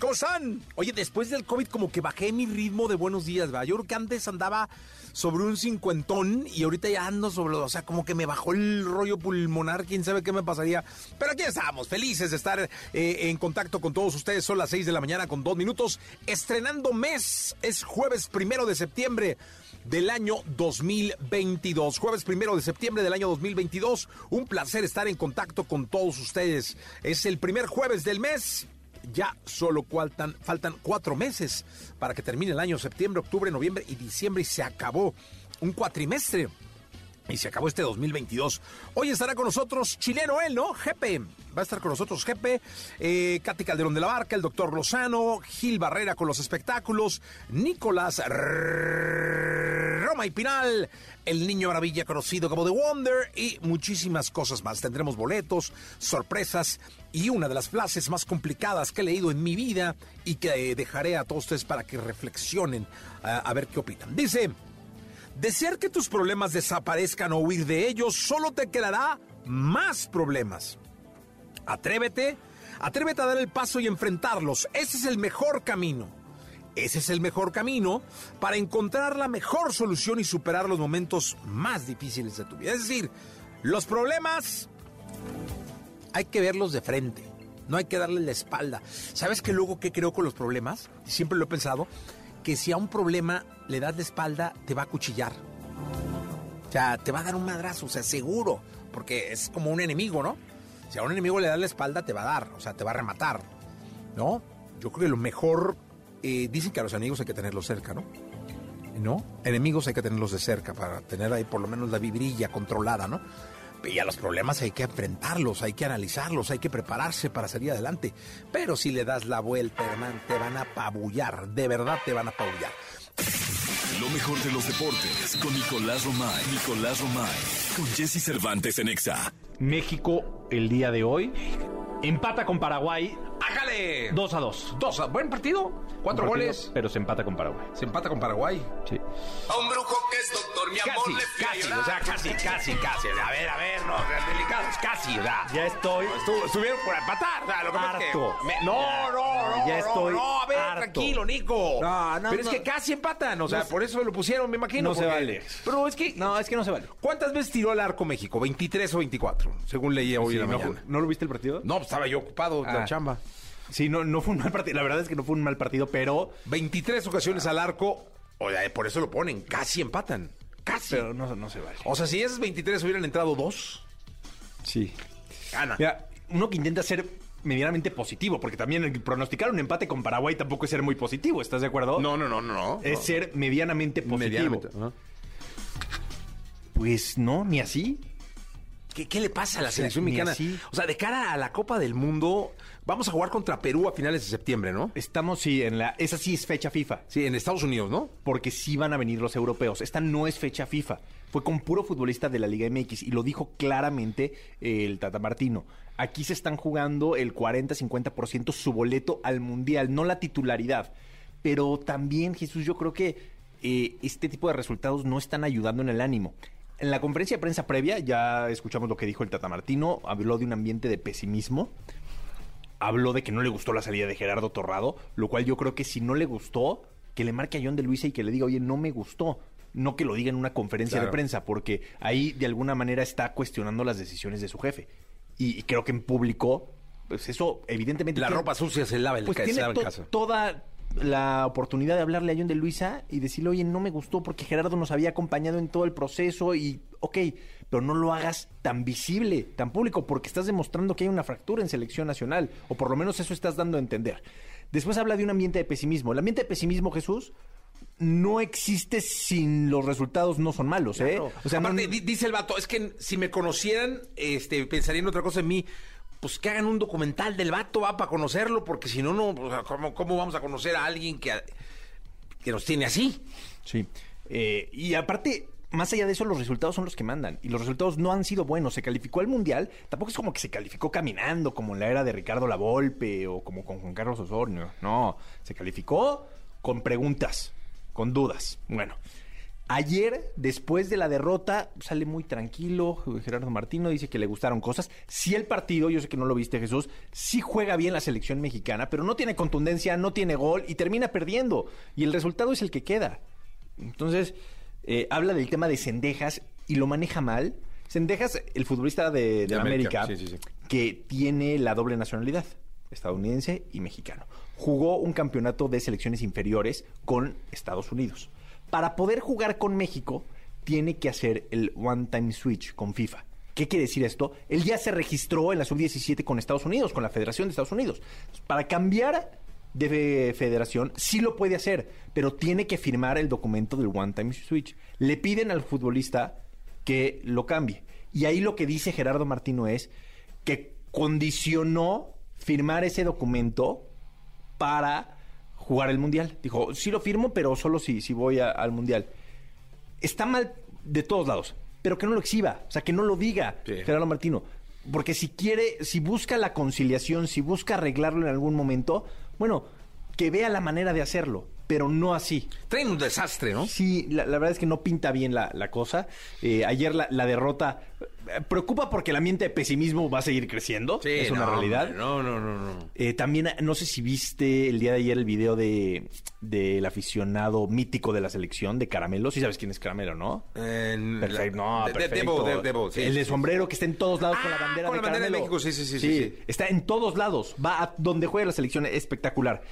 ¿cómo están? Oye, después del COVID como que bajé mi ritmo de buenos días, ¿verdad? Yo creo que antes andaba sobre un cincuentón y ahorita ya ando sobre, o sea, como que me bajó el rollo pulmonar, quién sabe qué me pasaría. Pero aquí estamos, felices de estar eh, en contacto con todos ustedes. Son las seis de la mañana con dos minutos, estrenando mes. Es jueves primero de septiembre del año 2022. Jueves primero de septiembre del año 2022. Un placer estar en contacto con todos ustedes. Es el primer jueves del mes. Ya solo faltan, cuatro meses para que termine el año septiembre, octubre, noviembre y diciembre y se acabó un cuatrimestre. Y se acabó este 2022. Hoy estará con nosotros chileno él, ¿no? Jepe. Va a estar con nosotros Jepe, eh, Katy Calderón de la Barca, el doctor Lozano, Gil Barrera con los espectáculos, Nicolás Roma y Pinal, el niño maravilla conocido como The Wonder y muchísimas cosas más. Tendremos boletos, sorpresas y una de las frases más complicadas que he leído en mi vida y que dejaré a todos ustedes para que reflexionen a, a ver qué opinan. Dice... Desear que tus problemas desaparezcan o huir de ellos solo te quedará más problemas. Atrévete, atrévete a dar el paso y enfrentarlos. Ese es el mejor camino. Ese es el mejor camino para encontrar la mejor solución y superar los momentos más difíciles de tu vida. Es decir, los problemas hay que verlos de frente. No hay que darle la espalda. ¿Sabes qué luego qué creo con los problemas? Siempre lo he pensado que si a un problema le das la espalda, te va a cuchillar. O sea, te va a dar un madrazo, o sea, seguro, porque es como un enemigo, ¿no? Si a un enemigo le das la espalda, te va a dar, o sea, te va a rematar, ¿no? Yo creo que lo mejor, eh, dicen que a los enemigos hay que tenerlos cerca, ¿no? ¿No? Enemigos hay que tenerlos de cerca para tener ahí por lo menos la vibrilla controlada, ¿no? Y a los problemas hay que enfrentarlos, hay que analizarlos, hay que prepararse para salir adelante. Pero si le das la vuelta, hermano, te van a apabullar, de verdad te van a apabullar. Lo mejor de los deportes con Nicolás Romay. Nicolás Romay. Con Jesse Cervantes en Exa. México el día de hoy empata con Paraguay ¡Hágale! 2 a 2. Dos, buen partido, cuatro partido, goles. Pero se empata con Paraguay. Se empata con Paraguay. Sí. A un brujo que es doctor, mi amor, Casi, le fui a casi, o sea, casi, casi, casi. A ver, a ver, no, delicados, casi, o sea. Ya estoy. Estu- estuvieron por empatar, o sea, lo que pasa es que Harto. me- no, no, no, Ya no, estoy no, a ver, harto. tranquilo, Nico. No, no, Pero es no. que casi empatan, o sea, No se- por eso lo pusieron, me imagino. No se porque- vale. Pero es que, No, es que no se vale. ¿cuántas veces tiró al arco México? ¿23 o 24? Según leía hoy Sí, en la no, mañana. ¿No lo viste el partido? No, pues estaba yo ocupado en la Ah. chamba. Sí, no, no fue un mal partido. La verdad es que no fue un mal partido, pero. 23 ocasiones al arco, o sea, por eso lo ponen, casi empatan. Casi. Pero no, no se vale. O sea, si esas 23 hubieran entrado dos, Sí. gana. Mira, uno que intenta ser medianamente positivo, porque también el pronosticar un empate con Paraguay tampoco es ser muy positivo, ¿estás de acuerdo? No, no, no, no. no. Es ser medianamente positivo. Medianamente, ajá. Pues no, ni así. ¿Qué, qué le pasa a la selección mexicana? O sea, de cara a la Copa del Mundo, vamos a jugar contra Perú a finales de septiembre, ¿no? Estamos, sí, en la. Esa sí es fecha FIFA. Sí, en Estados Unidos, ¿no? porque sí van a venir los europeos. Esta no es fecha FIFA. Fue con puro futbolista de la Liga MX y lo dijo claramente eh, el Tata Martino. Aquí se están jugando el 40-50% su boleto al Mundial, no la titularidad. Pero también, Jesús, yo creo que eh, este tipo de resultados no están ayudando en el ánimo. En la conferencia de prensa previa, ya escuchamos lo que dijo el Tata Martino, habló de un ambiente de pesimismo habló de que no le gustó la salida de Gerardo Torrado, lo cual yo creo que si no le gustó, que le marque a John de Luisa y que le diga, oye, no me gustó. No que lo diga en una conferencia Claro. de prensa, porque ahí de alguna manera está cuestionando las decisiones de su jefe. Y, y creo que en público, pues eso evidentemente... La tiene- ropa sucia se lava en, pues tiene lava en to- casa. toda la oportunidad de hablarle a John de Luisa y decirle, oye, no me gustó porque Gerardo nos había acompañado en todo el proceso y, ok, pero no lo hagas tan visible, tan público, porque estás demostrando que hay una fractura en selección nacional, o por lo menos eso estás dando a entender. Después habla de un ambiente de pesimismo. El ambiente de pesimismo, Jesús, no existe sin los resultados no son malos, ¿eh? O sea, Aparte, dice el vato, es que si me conocieran, este, pensarían otra cosa en mí. Pues que hagan un documental del vato, va, para conocerlo, porque si no, no, ¿cómo, ¿cómo, vamos a conocer a alguien que, que nos tiene así? Sí. Eh, y aparte, más allá de eso, los resultados son los que mandan. Y los resultados no han sido buenos. Se calificó al Mundial, tampoco es como que se calificó caminando, como en la era de Ricardo Lavolpe o como con Juan Carlos Osornio. No, se calificó con preguntas, con dudas. Bueno, ayer, después de la derrota, sale muy tranquilo. Gerardo Martino dice que le gustaron cosas. Sí el partido, yo sé que no lo viste Jesús, sí juega bien la selección mexicana, pero no tiene contundencia, no tiene gol y termina perdiendo. Y el resultado es el que queda. Entonces eh, habla del tema de Cendejas y lo maneja mal. Cendejas, el futbolista de, América, que tiene la doble nacionalidad, estadounidense y mexicano. Jugó un campeonato de selecciones inferiores con Estados Unidos. Para poder jugar con México, tiene que hacer el one-time switch con FIFA. ¿Qué quiere decir esto? Él ya se registró en la sub-17 con Estados Unidos, con la Federación de Estados Unidos. Para cambiar de federación sí lo puede hacer, pero tiene que firmar el documento del One Time Switch. Le piden al futbolista que lo cambie. Y ahí lo que dice Gerardo Martino es que condicionó firmar ese documento para jugar el Mundial. Dijo, sí lo firmo, pero solo si, si voy al Mundial. Está mal de todos lados, pero que no lo exhiba, o sea, que no lo diga Gerardo Martino. Porque si quiere, si busca la conciliación, si busca arreglarlo en algún momento, bueno, que vea la manera de hacerlo, pero no así. Traen un desastre, ¿no? Sí, la, verdad es que no pinta bien la, cosa. Eh, ayer la, derrota eh, preocupa porque el ambiente de pesimismo va a seguir creciendo. Sí, es una realidad. No, no, no, no. Eh, también, no sé si viste el día de ayer el video de del aficionado mítico de la selección de Caramelo. Sí sabes quién es Caramelo, ¿no? perfecto. No, perfecto. el de sombrero que está en todos lados con la ah, bandera con de la bandera de México, sí sí, sí, sí, Está en todos lados. Va a donde juega la selección. espectacular.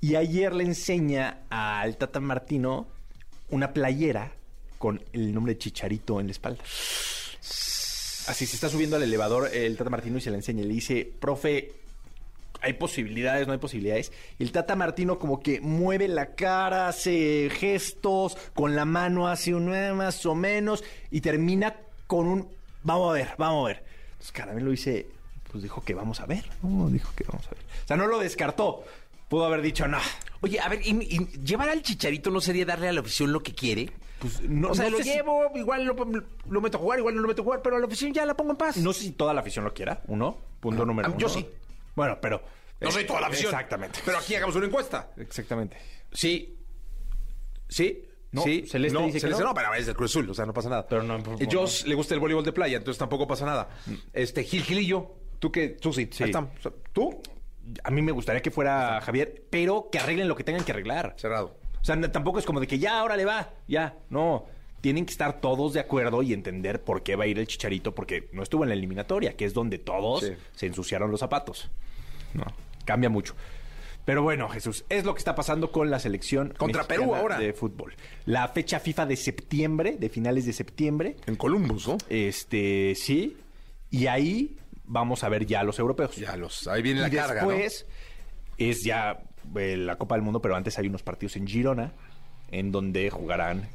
Y ayer le enseña al Tata Martino una playera con el nombre de Chicharito en la espalda. Así se está subiendo al elevador el Tata Martino y se le enseña. Le dice, profe, hay posibilidades, no hay posibilidades. El Tata Martino como que mueve la cara, hace gestos, con la mano hace un eh, más o menos y termina con un vamos a ver, vamos a ver. Entonces Caramelo dice, pues dijo que vamos a ver. Dijo que vamos a ver. O sea, no lo descartó. Pudo haber dicho, no. Oye, a ver, ¿y, llevar al chicharito no sería darle a la afición lo que quiere? Pues no, o sea, lo llevo, igual lo, meto a jugar, igual no lo meto a jugar, pero a la afición ya la pongo en paz. No sé si toda la afición lo quiera, uno. Punto número uno. Yo sí. Bueno, pero. No soy toda la afición. Exactamente. Pero aquí hagamos una encuesta. Exactamente. Sí. Sí. No, sí, Celeste dice que no. no, pero es del Cruz Azul, o sea, no pasa nada. Pero no, por, Joss le gusta el voleibol de playa, entonces tampoco pasa nada. Mm. Este, Gil Gilillo, tú que, tú sí, sí. ¿Tú? A mí me gustaría que fuera Javier, pero que arreglen lo que tengan que arreglar. Cerrado. O sea, tampoco es como de que ya, ahora le va, ya. No, tienen que estar todos de acuerdo y entender por qué va a ir el Chicharito, porque no estuvo en la eliminatoria, que es donde todos se ensuciaron los zapatos. No, cambia mucho. Pero bueno, Jesús, es lo que está pasando con la selección contra Perú ahora de fútbol. La fecha FIFA de septiembre, de finales de septiembre. En Columbus, ¿no? Este, sí. Y ahí vamos a ver ya los europeos. Ya los, ahí viene la carga. Después es ya eh, la Copa del Mundo, pero antes hay unos partidos en Girona, en donde jugarán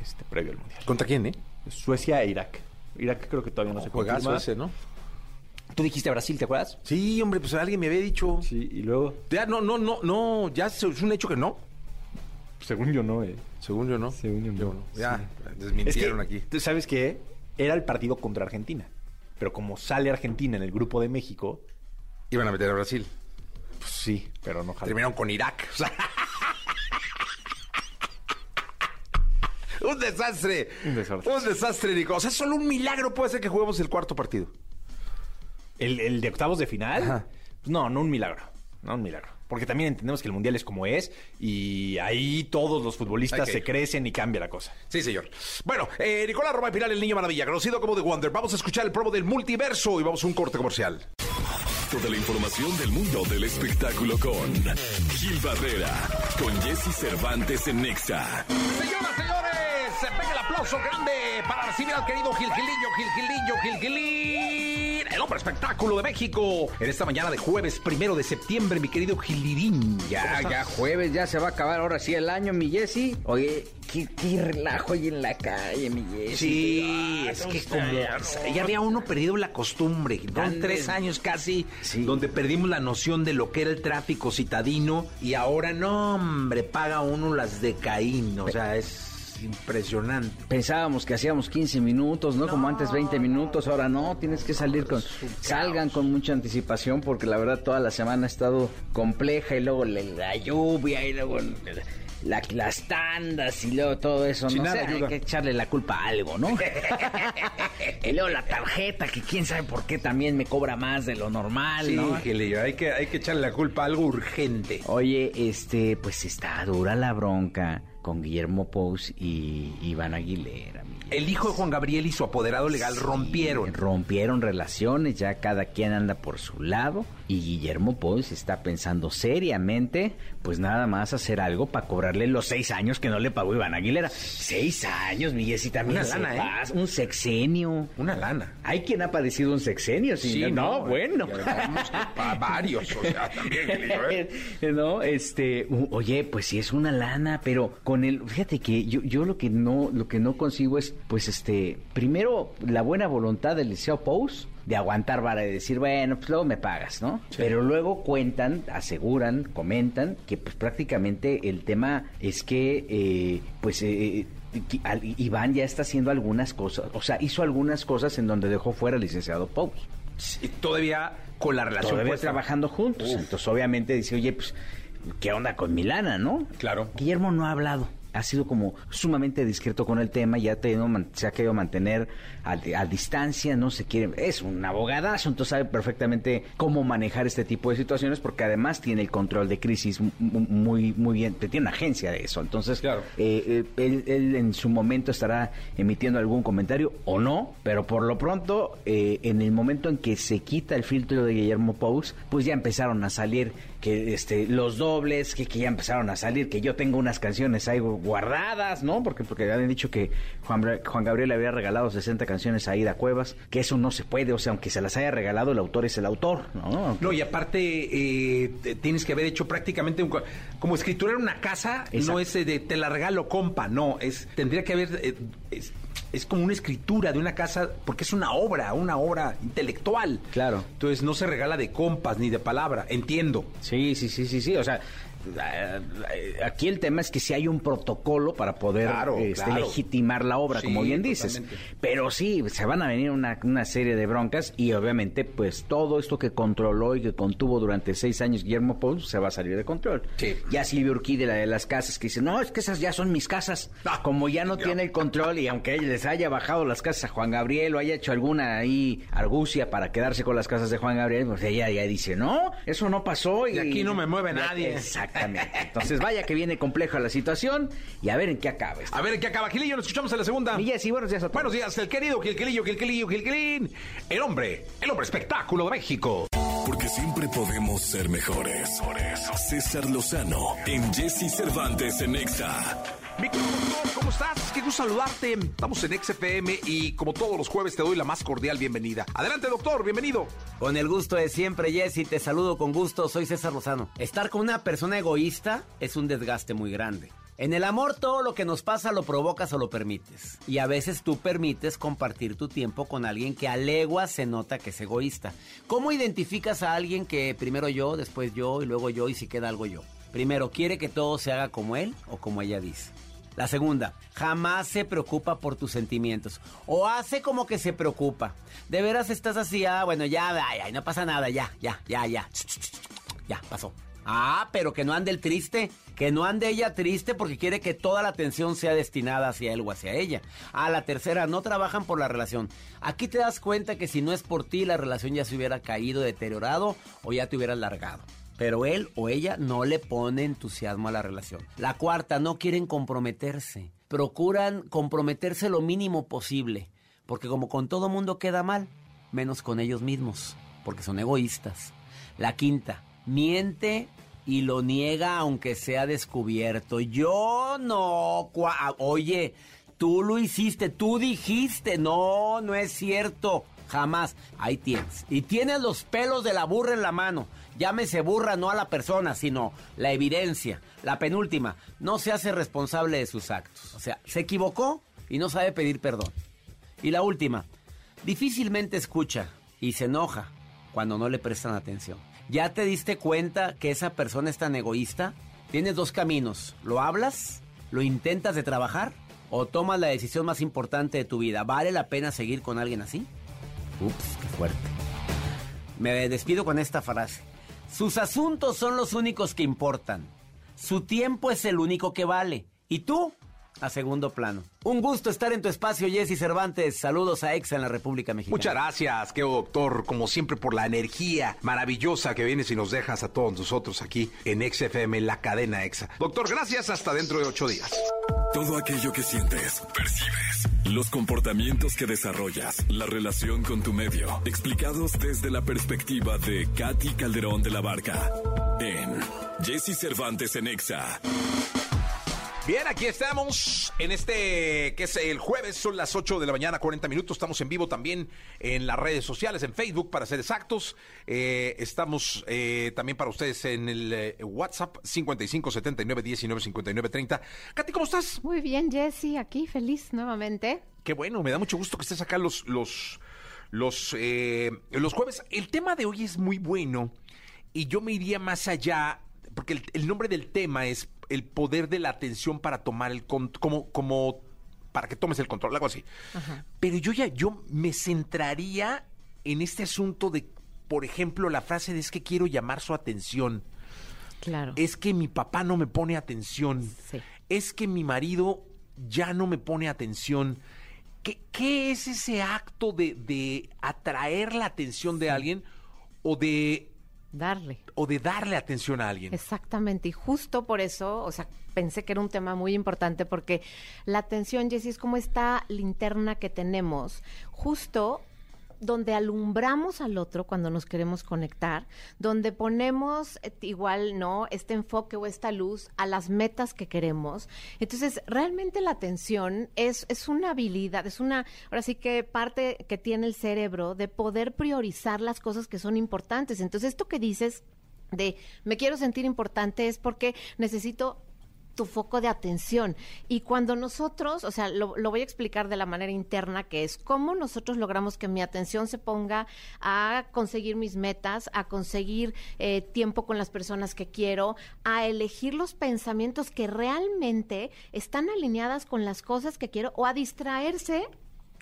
este previo al Mundial. ¿Contra quién, eh? Suecia e Irak. Irak creo que todavía no, se juega. Suecia, ¿no? Tú dijiste Brasil, ¿te acuerdas? Sí, hombre, pues alguien me había dicho. Sí, y luego. Ya, no, no, no, no, ya es un hecho que no. Según yo no, eh. Según yo no. Según yo no. Ya, desmintieron aquí. ¿Tú sabes qué? Era el partido contra Argentina. Pero como sale Argentina en el grupo de México. Iban a meter a Brasil. Pues sí, pero no Terminaron con Irak. un desastre. Un desastre. Un desastre, Nico. O sea, solo un milagro puede ser que juguemos el cuarto partido. ¿El, de octavos de final? no, no un milagro. No un milagro porque también entendemos que el mundial es como es y ahí todos los futbolistas se crecen y cambia la cosa. Sí, señor. Bueno, eh, Nicolás Roma Pilar, el niño maravilla, conocido como The Wonder. Vamos a escuchar el promo del multiverso y vamos a un corte comercial. Toda la información del mundo del espectáculo con Gil Barrera, con Jesse Cervantes en Nexa. Señoras, señores, se pega el aplauso grande para recibir al querido Gil Gilillo, Gil Gilillo, Gil Gilín, el hombre espectáculo de México. En esta mañana de jueves, primero de septiembre, mi querido Gilirín. Ya, ya jueves, ya se va a acabar ahora sí el año, mi Jessy. Oye, qué, qué relajo ahí en la calle, mi Jessy. Sí, es que como ya había uno perdido la costumbre. Ande. tres años casi, Sí. donde perdimos la noción de lo que era el tráfico citadino y ahora no, hombre, paga uno las de Caín, o sea, es impresionante. Pensábamos que hacíamos 15 minutos, ¿no? Como antes 20 minutos, ahora no, tienes que salir con... Salgan con mucha anticipación porque la verdad toda la semana ha estado compleja y luego la, lluvia y luego la- las tandas y luego todo eso, Sin no sé, hay que echarle la culpa a algo, ¿no? y luego la tarjeta que quién sabe por qué también me cobra más de lo normal, Sí, ¿no? Gilillo, hay que, hay que echarle la culpa a algo urgente. Oye, este, pues está dura la bronca con Guillermo Pous y Iván Aguilera. Mi El hijo de Juan Gabriel y su apoderado legal Sí, rompieron. Rompieron relaciones, ya cada quien anda por su lado y Guillermo Pous está pensando seriamente, pues nada más hacer algo para cobrarle los seis años que no le pagó Iván Aguilera. Seis años, Miguel, y también Una lana, ¿eh? un sexenio. Una lana. Hay quien ha padecido un sexenio, sí, no, bueno. que pa- varios, o sea, también, ¿eh? no, este, oye, pues sí es una lana, pero con el, fíjate que yo, yo lo que no, lo que no consigo es, pues este, primero la buena voluntad del Liceo Pous de aguantar vara y decir, bueno, pues luego me pagas, ¿no? Pero luego cuentan, aseguran, comentan que pues prácticamente el tema es que, eh, pues, eh, al- Iván ya está haciendo algunas cosas, o sea, hizo algunas cosas en donde dejó fuera al licenciado Pous. Sí, todavía con la relación Todavía puesta. trabajando juntos. Entonces, obviamente, dice, oye, pues, ¿qué onda con Milana, no? Claro. Guillermo no ha hablado. Ha sido como sumamente discreto con el tema, ya ha tenido se ha querido mantener a, a distancia, no se quiere. Es un abogadazo, entonces sabe perfectamente cómo manejar este tipo de situaciones, porque además tiene el control de crisis mu- mu- muy, muy bien, tiene una agencia de eso. Entonces, Claro. eh, eh, él, él en su momento estará emitiendo algún comentario o no, pero por lo pronto, eh, en el momento en que se quita el filtro de Guillermo Pous, pues ya empezaron a salir que este los dobles, que, que ya empezaron a salir, que yo tengo unas canciones ahí guardadas, ¿no? Porque porque habían dicho que Juan, Juan Gabriel le había regalado 60 canciones a Ida Cuevas, que eso no se puede, o sea, aunque se las haya regalado, el autor es el autor, ¿no? No, y aparte eh, tienes que haber hecho prácticamente un co- como escriturar una casa, Exacto. no es eh, de te la regalo compa, no, es tendría que haber eh, es, es como una escritura de una casa porque es una obra, una obra intelectual. Claro. Entonces no se regala de compas ni de palabra, entiendo. Sí, sí, sí, sí, sí. O sea, aquí el tema es que si hay un protocolo para poder Claro, este, claro. legitimar la obra, Sí, como bien dices. totalmente. Pero sí, se van a venir una, una serie de broncas y obviamente, pues todo esto que controló y que contuvo durante seis años Guillermo Pous se va a salir de control. Sí. Ya Silvio Urquide, la de las casas, que dice, no, es que esas ya son mis casas. Ah, como ya no tiene el control y aunque él les haya bajado las casas a Juan Gabriel o haya hecho alguna ahí argucia para quedarse con las casas de Juan Gabriel, pues ella ya dice, no, eso no pasó. Y, Y aquí no me mueve nadie. Exactamente. Entonces vaya que viene compleja la situación y a ver en qué acaba. A ver, ¿qué acaba Gilillo? Nos escuchamos en la segunda. Y Jessy, buenos días a todos. Buenos días, el querido Gilquilillo, Gilquilillo, Gilquilín. El hombre, el hombre espectáculo de México. Porque siempre podemos ser mejores. Por eso, César Lozano en Jesse Cervantes en Exa. Mi ¿cómo estás? Qué gusto saludarte. Estamos en XFM y como todos los jueves te doy la más cordial bienvenida. Adelante, doctor, bienvenido. Con el gusto de siempre, Jessy, te saludo con gusto, soy César Lozano. Estar con una persona egoísta es un desgaste muy grande. En el amor todo lo que nos pasa lo provocas o lo permites. Y a veces tú permites compartir tu tiempo con alguien que a legua se nota que es egoísta. ¿Cómo identificas a alguien que primero yo, después yo y luego yo y si queda algo yo? Primero, ¿quiere que todo se haga como él o como ella dice? La segunda, jamás se preocupa por tus sentimientos. O hace como que se preocupa. De veras estás así, ah, bueno, ya, ay, ay, no pasa nada, ya, ya, ya, ya. Ya, pasó. Ah, pero que no ande el triste, que no ande ella triste porque quiere que toda la atención sea destinada hacia él o hacia ella. Ah, la tercera, no trabajan por la relación. Aquí te das cuenta que si no es por ti, la relación ya se hubiera caído, deteriorado o ya te hubieras largado. Pero él o ella no le pone entusiasmo a la relación. La cuarta, no quieren comprometerse. Procuran comprometerse lo mínimo posible. Porque como con todo mundo queda mal, menos con ellos mismos. Porque son egoístas. La quinta, miente y lo niega aunque sea descubierto. Yo no... cua- Oye, tú lo hiciste, tú dijiste. No, no es cierto. Jamás. Ahí tienes. Y tienes los pelos de la burra en la mano. Llámese burra no a la persona, sino la evidencia. La penúltima, no se hace responsable de sus actos. O sea, se equivocó y no sabe pedir perdón. Y la última, difícilmente escucha y se enoja cuando no le prestan atención. ¿Ya te diste cuenta que esa persona es tan egoísta? Tienes dos caminos. ¿Lo hablas? ¿Lo intentas de trabajar? ¿O tomas la decisión más importante de tu vida? ¿Vale la pena seguir con alguien así? Ups, qué fuerte. Me despido con esta frase. Sus asuntos son los únicos que importan. Su tiempo es el único que vale. ¿Y tú? A segundo plano. Un gusto estar en tu espacio, Jesse Cervantes. Saludos a Exa en la República Mexicana. Muchas gracias, querido doctor, como siempre por la energía maravillosa que vienes y nos dejas a todos nosotros aquí en XFM, la cadena Exa. Doctor, gracias, hasta dentro de ocho días. Todo aquello que sientes, percibes, los comportamientos que desarrollas, la relación con tu medio, explicados desde la perspectiva de Katy Calderón de la Barca en Jesse Cervantes en Exa. Bien, aquí estamos en este, que es el jueves, son las 8 de la mañana, 40 minutos. Estamos en vivo también en las redes sociales, en Facebook, para ser exactos. Eh, estamos eh, también para ustedes en el eh, WhatsApp 55 79 19 59 30. Katy, ¿cómo estás? Muy bien, Jessy, aquí feliz nuevamente. Qué bueno, me da mucho gusto que estés acá los, los, los, eh, los jueves. El tema de hoy es muy bueno y yo me iría más allá, porque el, el nombre del tema es el poder de la atención para tomar el como como para que tomes el control, algo así. Pero yo ya yo me centraría en este asunto de, por ejemplo, la frase de es que quiero llamar su atención. Claro. Es que mi papá no me pone atención. Sí. Es que mi marido ya no me pone atención. ¿Qué, qué es ese acto de, de atraer la atención de alguien o de, Darle. o de darle atención a alguien? Exactamente, y justo por eso, o sea, pensé que era un tema muy importante porque la atención, Jessy, es como esta linterna que tenemos, justo donde alumbramos al otro cuando nos queremos conectar, donde ponemos eh, igual, ¿no? Este enfoque o esta luz a las metas que queremos. Entonces, realmente la atención es, es una habilidad, es una, ahora sí que parte que tiene el cerebro de poder priorizar las cosas que son importantes. Entonces, esto que dices de me quiero sentir importante es porque necesito tu foco de atención. Y cuando nosotros, o sea, lo, voy a explicar de la manera interna, que es cómo nosotros logramos que mi atención se ponga a conseguir mis metas, a conseguir eh, tiempo con las personas que quiero, a elegir los pensamientos que realmente están alineadas con las cosas que quiero o a distraerse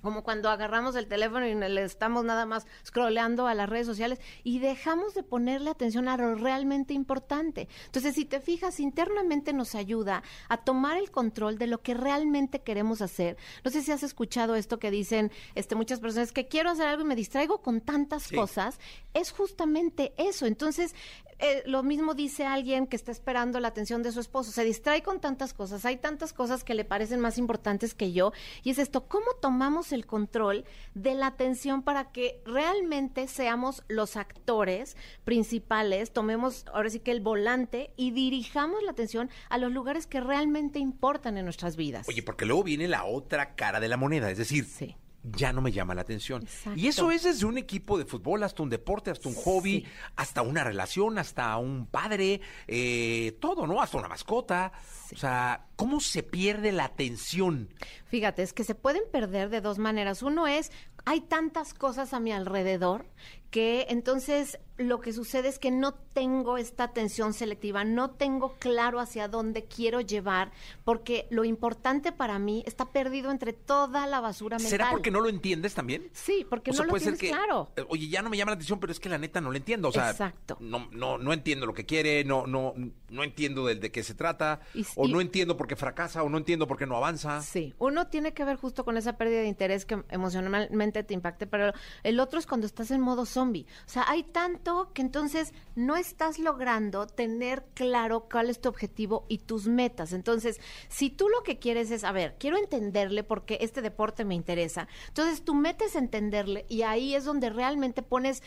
como cuando agarramos el teléfono y le estamos nada más scrolleando a las redes sociales y dejamos de ponerle atención a lo realmente importante. Entonces, si te fijas, internamente nos ayuda a tomar el control de lo que realmente queremos hacer. No sé si has escuchado esto que dicen este, muchas personas, que quiero hacer algo y me distraigo con tantas cosas. Es justamente eso. Entonces, eh, lo mismo dice alguien que está esperando la atención de su esposo. Se distrae con tantas cosas. Hay tantas cosas que le parecen más importantes que yo. Y es esto, ¿cómo tomamos el control de la atención para que realmente seamos los actores principales? Tomemos ahora sí que el volante y dirijamos la atención a los lugares que realmente importan en nuestras vidas. Oye, porque luego viene la otra cara de la moneda, es decir, Sí. ya no me llama la atención. Exacto. Y eso es desde un equipo de fútbol hasta un deporte, hasta un hobby, Sí. hasta una relación, hasta un padre, eh, todo, ¿no? Hasta una mascota. O sea, ¿cómo se pierde la atención? Fíjate, es que se pueden perder de dos maneras. Uno es, hay tantas cosas a mi alrededor que entonces lo que sucede es que no tengo esta atención selectiva, no tengo claro hacia dónde quiero llevar, porque lo importante para mí está perdido entre toda la basura mental. ¿Será porque no lo entiendes también? Sí, porque O sea, no lo tienes que, claro. Oye, ya no me llama la atención, pero es que la neta no lo entiendo. O sea, Exacto. No, no, no entiendo lo que quiere, no, no, no entiendo de, de qué se trata, Y- o y- no entiendo por qué fracasa, o no entiendo por qué no avanza. Sí, uno tiene que ver justo con esa pérdida de interés que emocionalmente te impacte, pero el otro es cuando estás en modo zombie. O sea, hay tanto que entonces no estás logrando tener claro cuál es tu objetivo y tus metas. Entonces, si tú lo que quieres es, a ver, quiero entenderle porque este deporte me interesa, entonces tu meta es entenderle y ahí es donde realmente pones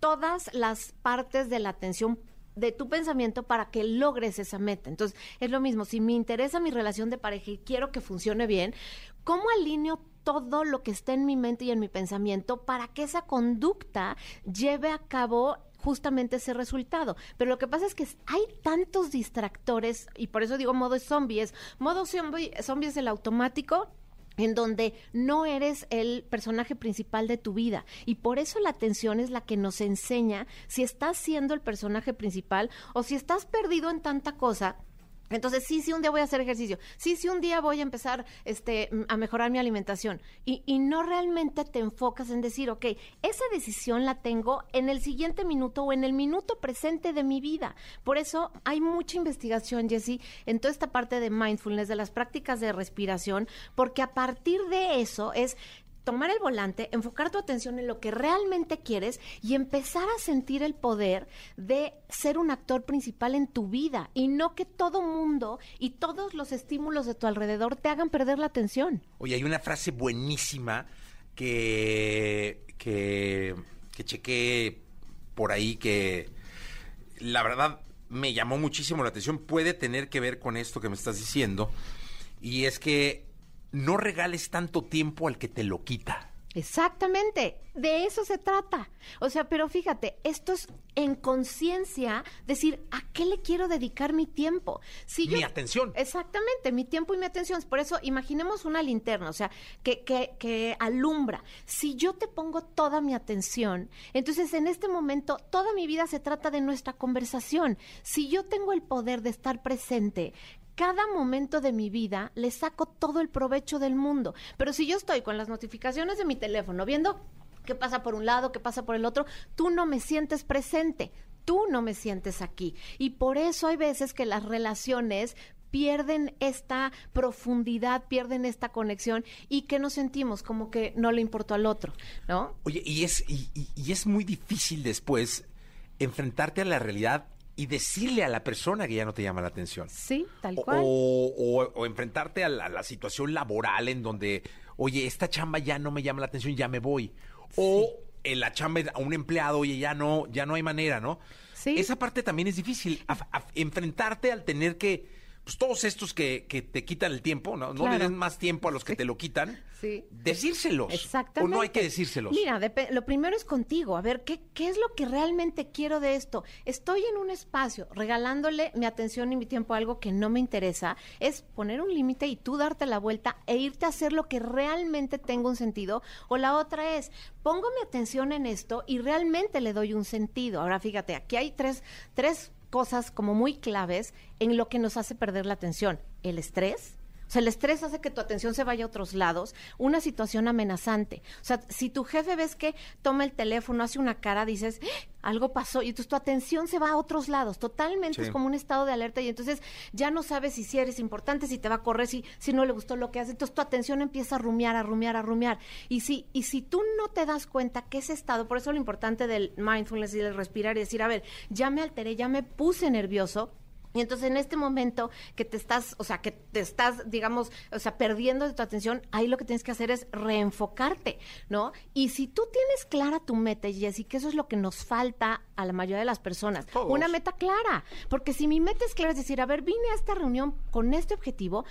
todas las partes de la atención de tu pensamiento para que logres esa meta. Entonces, es lo mismo, si me interesa mi relación de pareja y quiero que funcione bien, ¿cómo alineo todo lo que está en mi mente y en mi pensamiento para que esa conducta lleve a cabo justamente ese resultado. Pero lo que pasa es que hay tantos distractores, y por eso digo modo zombie, es modo el automático en donde no eres el personaje principal de tu vida. Y por eso la atención es la que nos enseña si estás siendo el personaje principal o si estás perdido en tanta cosa entonces, sí, sí, un día voy a hacer ejercicio. Sí, sí, un día voy a empezar este, a mejorar mi alimentación. Y, y no realmente te enfocas en decir, ok, esa decisión la tengo en el siguiente minuto o en el minuto presente de mi vida. Por eso hay mucha investigación, Jessie, en toda esta parte de mindfulness, de las prácticas de respiración, porque a partir de eso es tomar el volante, enfocar tu atención en lo que realmente quieres y empezar a sentir el poder de ser un actor principal en tu vida y no que todo mundo y todos los estímulos de tu alrededor te hagan perder la atención. Oye, hay una frase buenísima que, que, que chequé por ahí que la verdad me llamó muchísimo la atención. Puede tener que ver con esto que me estás diciendo. Y es que no regales tanto tiempo al que te lo quita. Exactamente, de eso se trata. O sea, pero fíjate, esto es en conciencia decir, ¿a qué le quiero dedicar mi tiempo? Si mi atención. Exactamente, mi tiempo y mi atención. Por eso, imaginemos una linterna, o sea, que, que, que alumbra. Si yo te pongo toda mi atención, entonces en este momento toda mi vida se trata de nuestra conversación. Si yo tengo el poder de estar presente, cada momento de mi vida le saco todo el provecho del mundo. Pero si yo estoy con las notificaciones de mi teléfono viendo qué pasa por un lado, qué pasa por el otro, tú no me sientes presente, tú no me sientes aquí. Y por eso hay veces que las relaciones pierden esta profundidad, pierden esta conexión y que nos sentimos como que no le importó al otro, ¿no? Oye, y es, y, y es muy difícil después enfrentarte a la realidad y decirle a la persona que ya no te llama la atención. Sí, tal cual. O, enfrentarte a la, situación laboral en donde, oye, esta chamba ya no me llama la atención, ya me voy. O en la chamba a un empleado, oye, ya no, ya no hay manera, ¿no? Sí. Esa parte también es difícil, enfrentarte al tener que pues todos estos que, que te quitan el tiempo, ¿no? No le den más tiempo a los que te lo quitan. Sí. Decírselos. Exactamente. O no hay que decírselos. Mira, lo primero es contigo. A ver, ¿qué, ¿qué es lo que realmente quiero de esto? Estoy en un espacio regalándole mi atención y mi tiempo a algo que no me interesa. Es poner un límite y tú darte la vuelta e irte a hacer lo que realmente tenga un sentido. O la otra es, pongo mi atención en esto y realmente le doy un sentido. Ahora fíjate, aquí hay tres, tres cosas como muy claves en lo que nos hace perder la atención. El estrés, o sea, el estrés hace que tu atención se vaya a otros lados, una situación amenazante. O sea, si tu jefe ves que toma el teléfono, hace una cara, dices, ¡Ah! algo pasó, y entonces tu atención se va a otros lados, totalmente es como un estado de alerta, y entonces ya no sabes si, si eres importante, si te va a correr, si, si no le gustó lo que hace, entonces tu atención empieza a rumiar, a rumiar, a rumiar. Y si, y si tú no te das cuenta que ese estado, por eso lo importante del mindfulness y del respirar y decir, a ver, ya me alteré, ya me puse nervioso, y entonces en este momento que te estás, o sea, que te estás, digamos, o sea, perdiendo de tu atención, ahí lo que tienes que hacer es reenfocarte, ¿no? Y si tú tienes clara tu meta, Jessy, que eso es lo que nos falta a la mayoría de las personas, una meta clara, porque si mi meta es clara, es decir, a ver, vine a esta reunión con este objetivo,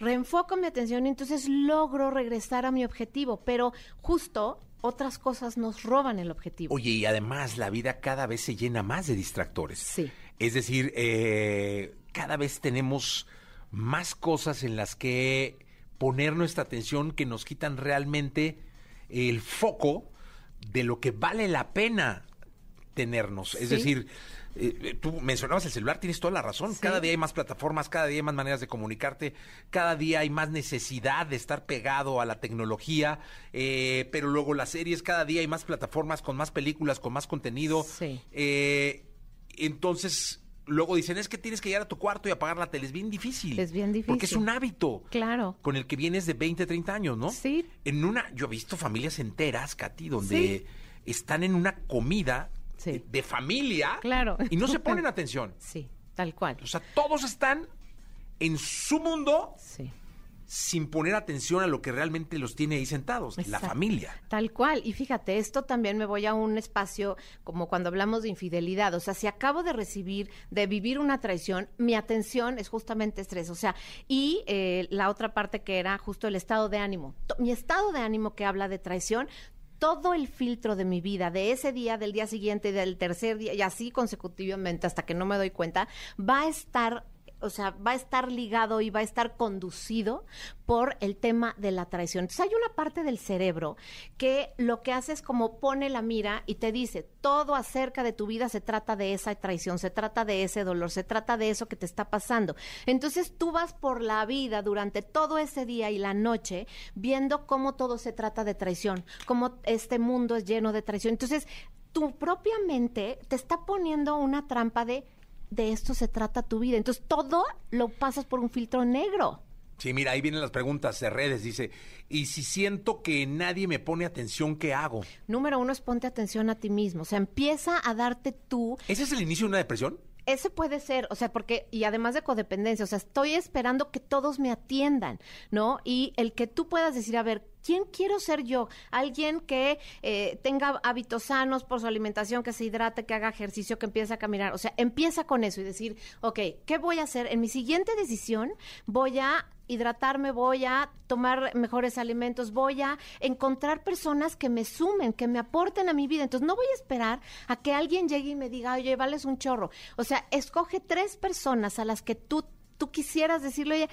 reenfoco mi atención y entonces logro regresar a mi objetivo, pero justo otras cosas nos roban el objetivo. Oye, y además la vida cada vez se llena más de distractores. Sí. Es decir, eh, cada vez tenemos más cosas en las que poner nuestra atención que nos quitan realmente el foco de lo que vale la pena tenernos. Es decir, eh, eh, tú mencionabas el celular, tienes toda la razón. Cada día hay más plataformas, cada día hay más maneras de comunicarte, cada día hay más necesidad de estar pegado a la tecnología, pero luego las series, cada día hay más plataformas con más películas, con más contenido. Sí entonces luego dicen, es que tienes que llegar a tu cuarto y apagar la tele. Es bien difícil. Es bien difícil. Porque es un hábito. Claro. Con el que vienes de 20, 30 años, ¿no? Sí. En una, yo he visto familias enteras, Katy, donde están en una comida de, familia. Claro. Y no se ponen atención. Sí, tal cual. O sea, todos están en su mundo. Sí sin poner atención a lo que realmente los tiene ahí sentados, la familia. Tal cual. Y fíjate, esto también me voy a un espacio como cuando hablamos de infidelidad. O sea, si acabo de recibir, de vivir una traición, mi atención es justamente estrés. O sea, y eh, la otra parte que era justo el estado de ánimo. Mi estado de ánimo que habla de traición todo el filtro de mi vida, de ese día, del día siguiente, del tercer día, y así consecutivamente hasta que no me doy cuenta, va a estar o sea, va a estar ligado y va a estar conducido por el tema de la traición. Entonces hay una parte del cerebro que lo que hace es como pone la mira y te dice, todo acerca de tu vida se trata de esa traición, se trata de ese dolor, se trata de eso que te está pasando. Entonces tú vas por la vida durante todo ese día y la noche viendo cómo todo se trata de traición, cómo este mundo es lleno de traición. Entonces tu propia mente te está poniendo una trampa de de esto se trata tu vida. Entonces todo lo pasas por un filtro negro. Sí, mira, ahí vienen las preguntas de redes. Dice, y si siento que nadie me pone atención, ¿qué hago? Número uno es ponte atención a ti mismo. O sea, empieza a darte tú. ¿Ese es el inicio de una depresión? Ese puede ser, o sea, porque, y además de codependencia, o sea, estoy esperando que todos me atiendan, ¿no? Y el que tú puedas decir, a ver, ¿quién quiero ser yo? Alguien que eh, tenga hábitos sanos por su alimentación, que se hidrate, que haga ejercicio, que empiece a caminar. O sea, empieza con eso y decir, ok, ¿qué voy a hacer? En mi siguiente decisión voy a hidratarme, voy a tomar mejores alimentos, voy a encontrar personas que me sumen, que me aporten a mi vida. Entonces no voy a esperar a que alguien llegue y me diga, oye, vales un chorro. O sea, escoge tres personas a las que tú tú quisieras decirle, oye,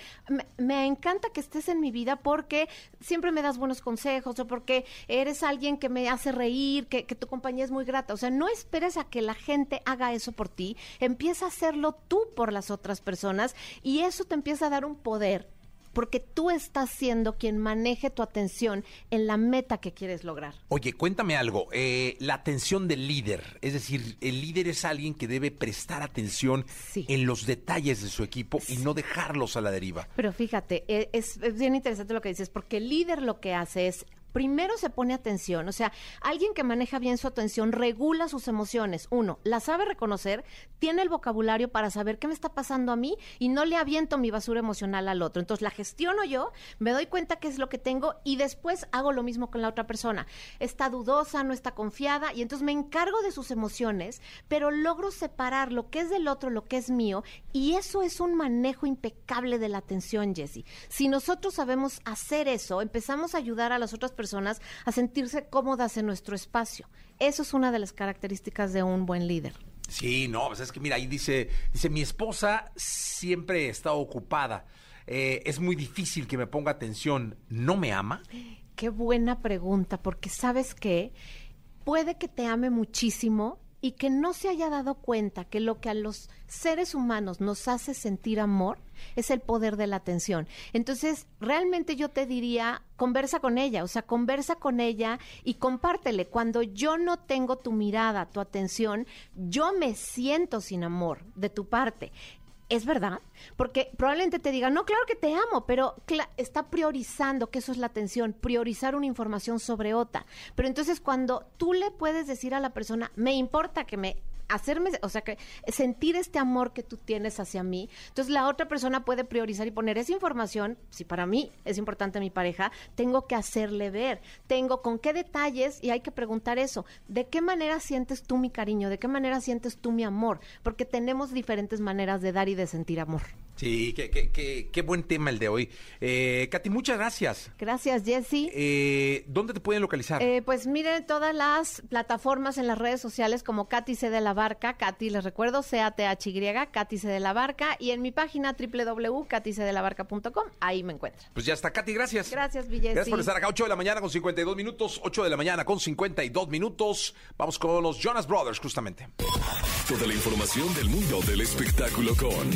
me, encanta que estés en mi vida porque siempre me das buenos consejos o porque eres alguien que me hace reír, que, tu compañía es muy grata. O sea, no esperes a que la gente haga eso por ti, empieza a hacerlo tú por las otras personas y eso te empieza a dar un poder porque tú estás siendo quien maneje tu atención en la meta que quieres lograr. Oye, cuéntame algo. Eh, la atención del líder, es decir, el líder es alguien que debe prestar atención sí. en los detalles de su equipo sí. y no dejarlos a la deriva. Pero fíjate, es, es bien interesante lo que dices, porque el líder lo que hace es primero se pone atención, o sea, alguien que maneja bien su atención regula sus emociones. Uno, la sabe reconocer, tiene el vocabulario para saber qué me está pasando a mí y no le aviento mi basura emocional al otro. Entonces la gestiono yo, me doy cuenta qué es lo que tengo y después hago lo mismo con la otra persona. Está dudosa, no está confiada y entonces me encargo de sus emociones, pero logro separar lo que es del otro, lo que es mío y eso es un manejo impecable de la atención, Jessie. Si nosotros sabemos hacer eso, empezamos a ayudar a las otras personas a sentirse cómodas en nuestro espacio. Eso es una de las características de un buen líder. Sí, no, pues es que mira, ahí dice, dice, mi esposa siempre está ocupada. Eh, es muy difícil que me ponga atención. ¿No me ama? Qué buena pregunta, porque sabes que puede que te ame muchísimo y que no se haya dado cuenta que lo que a los seres humanos nos hace sentir amor es el poder de la atención. Entonces, realmente yo te diría, conversa con ella, o sea, conversa con ella y compártele. Cuando yo no tengo tu mirada, tu atención, yo me siento sin amor de tu parte. ¿Es verdad? Porque probablemente te diga, no, claro que te amo, pero está priorizando, que eso es la atención, priorizar una información sobre otra. Pero entonces cuando tú le puedes decir a la persona, me importa que me hacerme, o sea, que sentir este amor que tú tienes hacia mí. Entonces la otra persona puede priorizar y poner esa información, si para mí es importante mi pareja, tengo que hacerle ver, tengo con qué detalles, y hay que preguntar eso, ¿de qué manera sientes tú mi cariño? ¿De qué manera sientes tú mi amor? Porque tenemos diferentes maneras de dar y de sentir amor. Sí, qué, qué, qué, qué buen tema el de hoy. Eh, Katy, muchas gracias. Gracias, Jessy. Eh, ¿Dónde te pueden localizar? Eh, pues miren todas las plataformas en las redes sociales como Katy C de la Barca, Katy, les recuerdo, C-A-T-H-Y, Katy C de la Barca, y en mi página www.katycdelabarca.com, ahí me encuentran. Pues ya está, Katy, gracias. Gracias, Villesi. Gracias por estar acá, 8 de la mañana con 52 minutos, 8 de la mañana con 52 minutos. Vamos con los Jonas Brothers, justamente. Toda la información del mundo del espectáculo con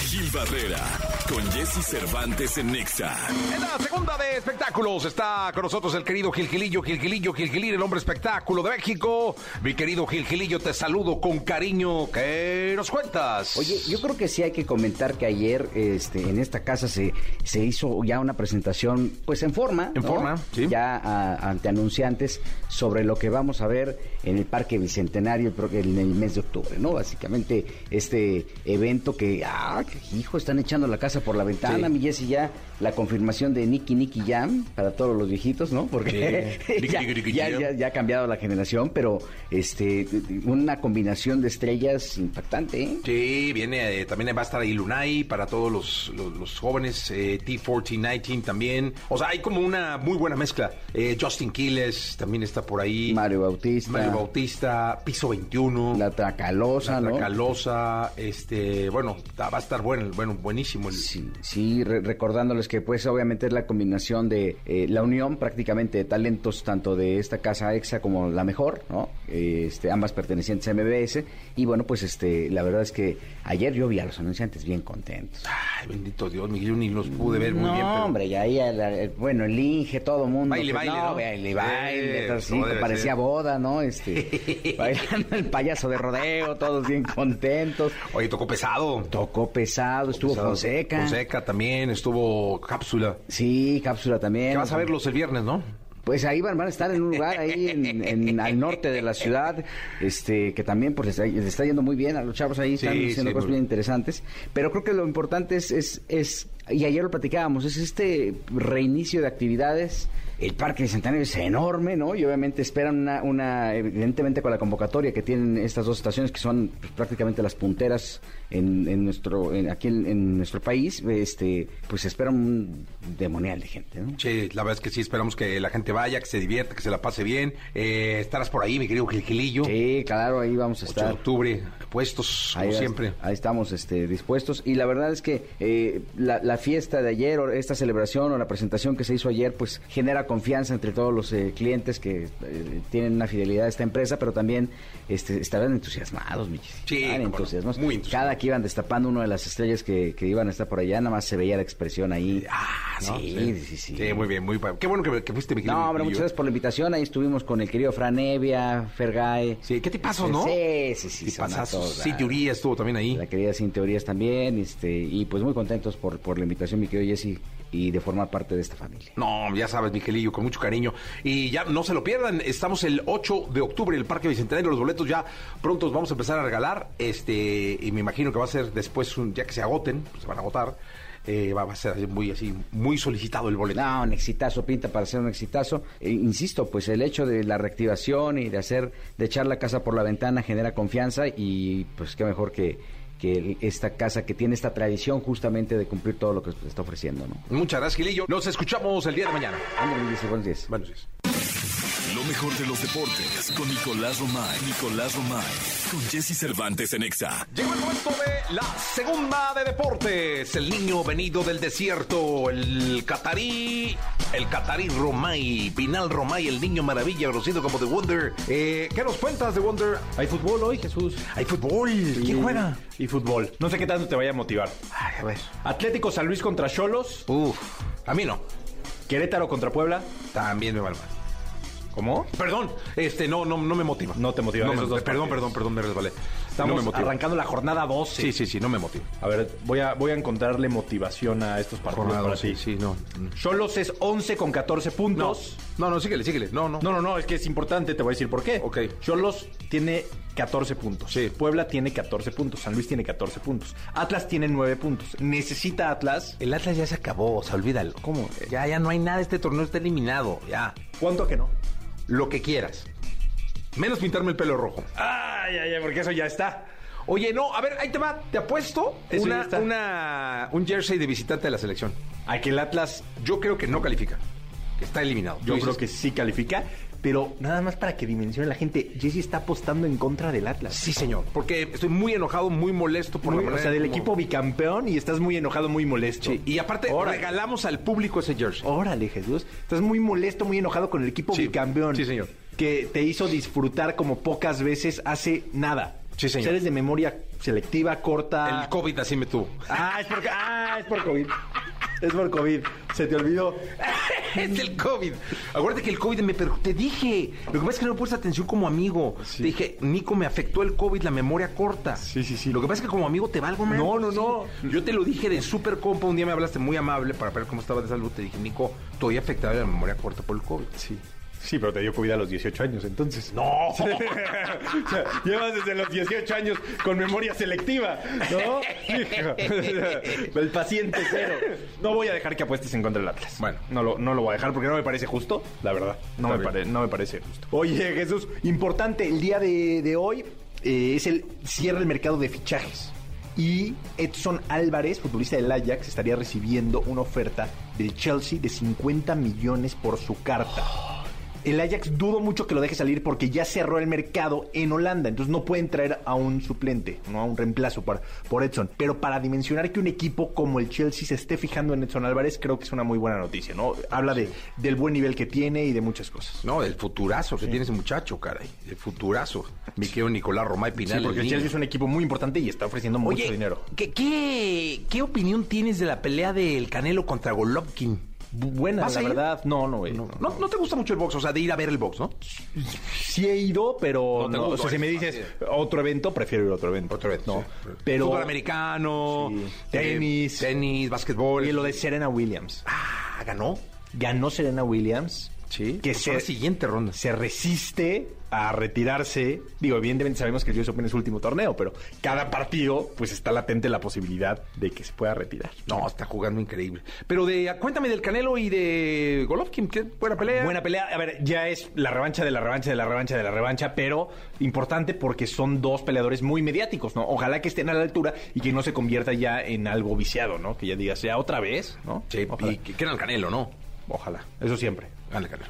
Gil Barrera, con Jesse Cervantes en Nexa. En la segunda de espectáculos está con nosotros el querido Gil Gilillo, Gil Gilillo, Gil Gilir, el hombre espectáculo de México. Mi querido Gil Gilillo, te saludo con cariño. ¿Qué nos cuentas? Oye, yo creo que sí hay que comentar que ayer este, en esta casa se, se hizo ya una presentación, pues en forma. En ¿no? forma, sí. Ya a, ante anunciantes sobre lo que vamos a ver en el Parque Bicentenario en el mes de octubre, ¿no? Básicamente este evento que, ah, que, hijo, están echando la casa por la ventana, Sí. mi Jessy ya la confirmación de Nicky Nicky Jam para todos los viejitos, ¿no? Porque Nicky, ya, ya- ya- ya ha cambiado la generación, pero este una combinación de estrellas impactante, ¿eh? Sí, viene, eh, también va a estar ahí Lunay para todos los, los- los jóvenes, eh, T1419 también. O sea, hay como una muy buena mezcla. Eh, Justin Quiles también está por ahí. Mario Bautista, Mario Bautista, Piso 21. la Tracalosa, La ¿no? Tracalosa, este, bueno, va a estar bueno, bueno buenísimo. El, Sí, sí, re- recordándoles que pues obviamente es la combinación de la unión prácticamente de talentos tanto de esta casa EXA como la mejor, ¿no? Este, ambas pertenecientes a MBS y bueno pues este la verdad es que ayer yo vi a los anunciantes bien contentos. Ay, bendito Dios, Miguel, yo ni los pude ver muy no, bien. pero- hombre, ya ahí, el- el- bueno, el Inge, todo el mundo. Baile, pues, baile, ¿no? baile, Eh, así, parecía ser. boda, ¿no? Este, bailando el payaso de rodeo, todos bien contentos. Oye, tocó pesado. Tocó pesado, estuvo Pesado. Fonseca. Fonseca también, estuvo Cápsula. Sí, cápsula también. Que vas a verlos el viernes, ¿no? Pues ahí van, van a estar en un lugar ahí en, en- al norte de la ciudad, este que también pues les está, les está yendo muy bien a los chavos ahí están haciendo sí, cosas muy bien interesantes. Pero creo que lo importante es, es, es y ayer lo platicábamos, es este reinicio de actividades. El Parque Bicentenario es enorme, ¿no? Y obviamente esperan una, una, evidentemente con la convocatoria que tienen estas dos estaciones que son pues, prácticamente las punteras en, en nuestro, en- aquí en, en nuestro país, este, pues esperan un demonial de gente, ¿no? Sí, la verdad es que sí, esperamos que la gente vaya, que se divierta, que se la pase bien. Eh, estarás por ahí, mi querido Gilgilillo. Sí, claro, ahí vamos a 8 de estar. octubre, puestos, como siempre. ahí estamos este, dispuestos. Y la verdad es que eh, la, la fiesta de ayer, o esta celebración o la presentación que se hizo ayer, pues genera confianza entre todos los eh, clientes que eh, tienen una fidelidad a esta empresa, pero también este, estarán entusiasmados, Michis. Sí, Estaban entusiasmados. muy entusiasmados. Cada que iban destapando una de las estrellas que, que iban a estar por allá, nada más se veía la expresión ahí. Ah, ¿no? sí, sí, sí. Sí, muy bien, muy bien. Qué bueno que, que fuiste, mi querido No, hombre, muchas gracias por la invitación. Ahí estuvimos con el querido Fran Evia, Fergay. Sí, ¿qué te pasó, no? Sí, sí, sí. Sí, Sí, dar. teoría estuvo también ahí. La querida Sin Teorías también, este, y pues muy contentos por, por la invitación, mi querido Jesse, y de formar parte de esta familia. No, ya sabes, Miguelillo, con mucho cariño. Y ya no se lo pierdan, estamos el 8 de octubre en el Parque Bicentenario, los boletos ya pronto los vamos a empezar a regalar, este, y me imagino que va a ser después, un- ya que se agoten, pues se van a agotar, eh, va, a ser muy así, muy solicitado el boleto. No, un exitazo, pinta para ser un exitazo. E, insisto, pues el hecho de la reactivación y de hacer, de echar la casa por la ventana genera confianza y pues qué mejor que, que esta casa que tiene esta tradición justamente de cumplir todo lo que está ofreciendo, ¿no? Muchas gracias, Gilillo. Nos escuchamos el día de mañana. Buenos días. Buenos días. Lo mejor de los deportes con Nicolás Romay. Nicolás Romay. Con Jesse Cervantes en Exa. Llegó el momento de la segunda de deportes. El niño venido del desierto, el catarí, el catarí Romay, Pinal Romay, el niño maravilla, conocido como The Wonder. Eh, ¿Qué nos cuentas de Wonder? Hay fútbol hoy, Jesús. Hay fútbol. ¿Quién Y- juega? Y fútbol. No sé qué tanto te vaya a motivar. Ay, a ver. Atlético San Luis contra Cholos. Uf, a mí no. Querétaro contra Puebla. También me va mal. ¿Cómo? Perdón, este, no, no, no me motiva. No te motivan No me- perdón, partidos. perdón, perdón, me resbalé. Estamos no me motiva. arrancando la jornada 12. Sí, sí, sí, no me motiva. A ver, voy a, voy a encontrarle motivación a estos partidos Jornada, para sí, ti. sí, no. Cholos es 11 con 14 No, puntos. no, no, síguele, síguele. No, no. No, no, no, es que es importante, te voy a decir por qué. Ok. Cholos tiene 14 puntos. Sí. Puebla tiene 14 puntos. San Luis tiene 14 puntos. Atlas tiene 9 puntos. Necesita Atlas. El Atlas ya se acabó, o sea, olvídalo. ¿Cómo? Ya, ya no hay nada, este torneo está eliminado, ya. ¿Cuánto que no? Lo que quieras. Menos pintarme el pelo rojo. Ay, ay, ay, porque eso ya está. Oye, no, a ver, ahí te va, te apuesto Eso ya una, está. una, un jersey de visitante de la selección. A que el Atlas, Yo creo que no califica, que está eliminado. yo creo que sí califica. Pero nada más para que dimensione la gente, Jesse está apostando en contra del Atlas. Sí, señor, porque estoy muy enojado, muy molesto por Muy- la o manera sea, del como- equipo bicampeón y estás muy enojado, muy molesto. Sí, y aparte Órale. regalamos al público ese jersey. Órale, Jesús. Estás muy molesto, muy enojado con el equipo Sí, bicampeón. sí, señor. Que te hizo disfrutar como pocas veces hace nada. Sí, señor. De memoria selectiva, corta. El COVID así me tuvo. Ah, es por, ah, es por COVID. Es por COVID. Se te olvidó. es el COVID. Acuérdate que el COVID me te dije. Lo que pasa es que no puse atención como amigo. Te dije, Nico, me afectó el COVID, la memoria corta. Sí, sí, sí. Lo que pasa es que como amigo te valgo más. No, no, no. Yo te lo dije de súper compa. Un día me hablaste muy amable para ver cómo estaba de salud. Te dije, Nico, estoy afectado de la memoria corta por el COVID. Sí. Sí, pero te dio COVID a los 18 años, entonces. No. O sea, llevas desde los 18 años con memoria selectiva, ¿no? El paciente cero. No voy a dejar que apuestes en contra del Atlas. Bueno. no lo, no lo voy a dejar porque no me parece justo, la verdad. No, me, pare- no me parece justo. Oye, Jesús, importante, el día de, de hoy eh, es el cierre del mercado de fichajes. Y Edson Álvarez, futbolista del Ajax, estaría recibiendo una oferta del Chelsea de 50 millones por su carta. El Ajax dudo mucho que lo deje salir porque ya cerró el mercado en Holanda, entonces no pueden traer a un suplente, no a un reemplazo por, por Edson. Pero para dimensionar que un equipo como el Chelsea se esté fijando en Edson Álvarez, creo que es una muy buena noticia, ¿no? Habla de, del buen nivel que tiene y de muchas cosas. No, el futurazo que tiene ese muchacho, caray. El futurazo. Mi querido Nicolás Romay Pinal. Sí, porque el. Chelsea es un equipo muy importante y está ofreciendo mucho dinero. ¿qué, qué, qué opinión tienes de la pelea del Canelo contra Golovkin? Bu- Buena, ¿Vas la verdad. No, no, güey. No, no, no te gusta mucho el box, o sea, de ir a ver el box, ¿no? Sí he ido, pero No te no, gusta, o sea, si me es dices otro evento, prefiero ir a otro evento. Otro vez. No, pero Fútbol americano, Sí. eh, Tenis. tenis, básquetbol. Oye, lo de Serena Williams. Ah, ganó. Ganó Serena Williams. Sí. Que Pasó se, la siguiente ronda. se resiste a retirarse. Digo, evidentemente sabemos que el US Open es su último torneo, pero cada partido, pues está latente la posibilidad de que se pueda retirar. No, está jugando increíble. Pero de, cuéntame del Canelo y de Golovkin, qué buena pelea. Buena pelea. A ver, ya es la revancha de la revancha de la revancha de la revancha, pero importante porque son dos peleadores muy mediáticos, ¿no? Ojalá que estén a la altura y que no se convierta ya en algo viciado, ¿no? Que ya digas, ya otra vez, ¿no? Sí, Ojalá. y que, que era el Canelo, ¿no? Ojalá. Eso siempre.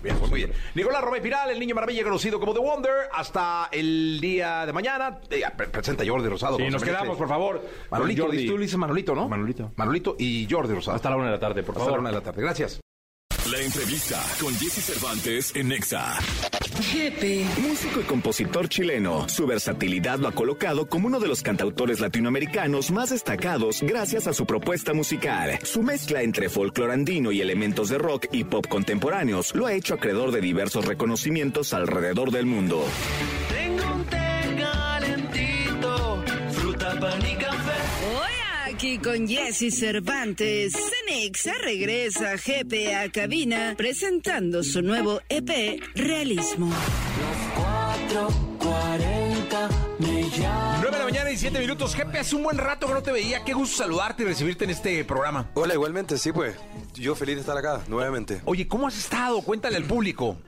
Bien, pues muy bien. Nicolás Romay Piral, el niño maravilla conocido como The Wonder, hasta el día de mañana. Eh, pre- presenta Jordi Rosado. Sí, nos quedamos, por favor. Manolito, Jordi. tú le dices Manolito, ¿no? Manolito. Manolito y Jordi Rosado. Hasta la una de la tarde, por Hasta favor. la una de la tarde. Gracias. La entrevista con Jesse Cervantes en Nexa. Jepe. Músico y compositor chileno, su versatilidad lo ha colocado como uno de los cantautores latinoamericanos más destacados gracias a su propuesta musical. Su mezcla entre folclore andino y elementos de rock y pop contemporáneos lo ha hecho acreedor de diversos reconocimientos alrededor del mundo. Aquí con Jesse Cervantes. Cenexa regresa Jepe a cabina presentando su nuevo EP Realismo. 4.40 me llama. 9 de la mañana y 7 minutos. Jefe, hace un buen rato que no te veía. Qué gusto saludarte y recibirte en este programa. Hola, igualmente, sí, pues. Yo feliz de estar acá, nuevamente. Oye, ¿cómo has estado? Cuéntale al público.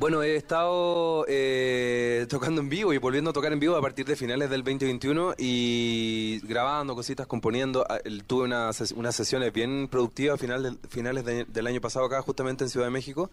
Bueno, he estado eh, tocando en vivo y volviendo a tocar en vivo a partir de finales del 2021 y grabando cositas, componiendo. Ah, Tuve una ses- unas sesiones bien productivas a final finales de- del año pasado acá, justamente en Ciudad de México.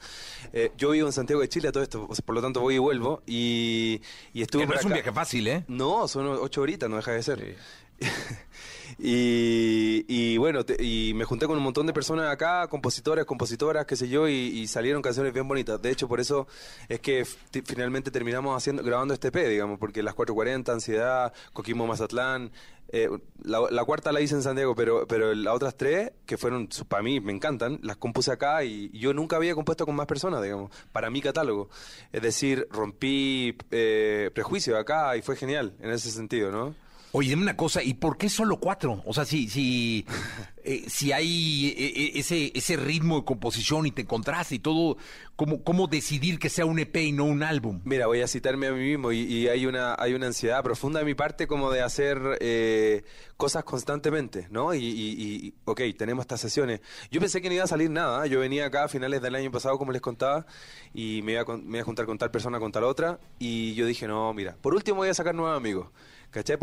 Eh, yo vivo en Santiago de Chile, todo esto, por lo tanto voy y vuelvo. Y, y estuve Que no por es un viaje fácil, ¿eh? No, son ocho horitas, no deja de ser. y, bueno, te- y me junté con un montón de personas acá, compositores, compositoras, qué sé yo, y, salieron canciones bien bonitas. De hecho, por eso es que finalmente terminamos haciendo grabando este EP, digamos, porque las 440, Ansiedad, Coquimbo Mazatlán, eh, la, cuarta la hice en San Diego, pero, pero las otras tres, que fueron, para mí, me encantan, las compuse acá y, y yo nunca había compuesto con más personas, digamos, para mi catálogo. Es decir, rompí eh, prejuicios acá y fue genial en ese sentido, ¿no? Oye, dime una cosa, ¿y por qué solo cuatro? O sea, si, si, eh, si hay eh, eh, ese, ese ritmo de composición y te encontraste y todo, ¿cómo, ¿cómo decidir que sea un EP y no un álbum? Mira, voy a citarme a mí mismo y, hay una hay una ansiedad profunda de mi parte como de hacer cosas constantemente, ¿no? Y, ok, tenemos estas sesiones. Yo pensé que no iba a salir nada. Yo venía acá a finales del año pasado, como les contaba, y me iba, a, me iba a juntar con tal persona, con tal otra, y yo dije, no, mira, por último voy a sacar nuevos amigos, ¿cachai?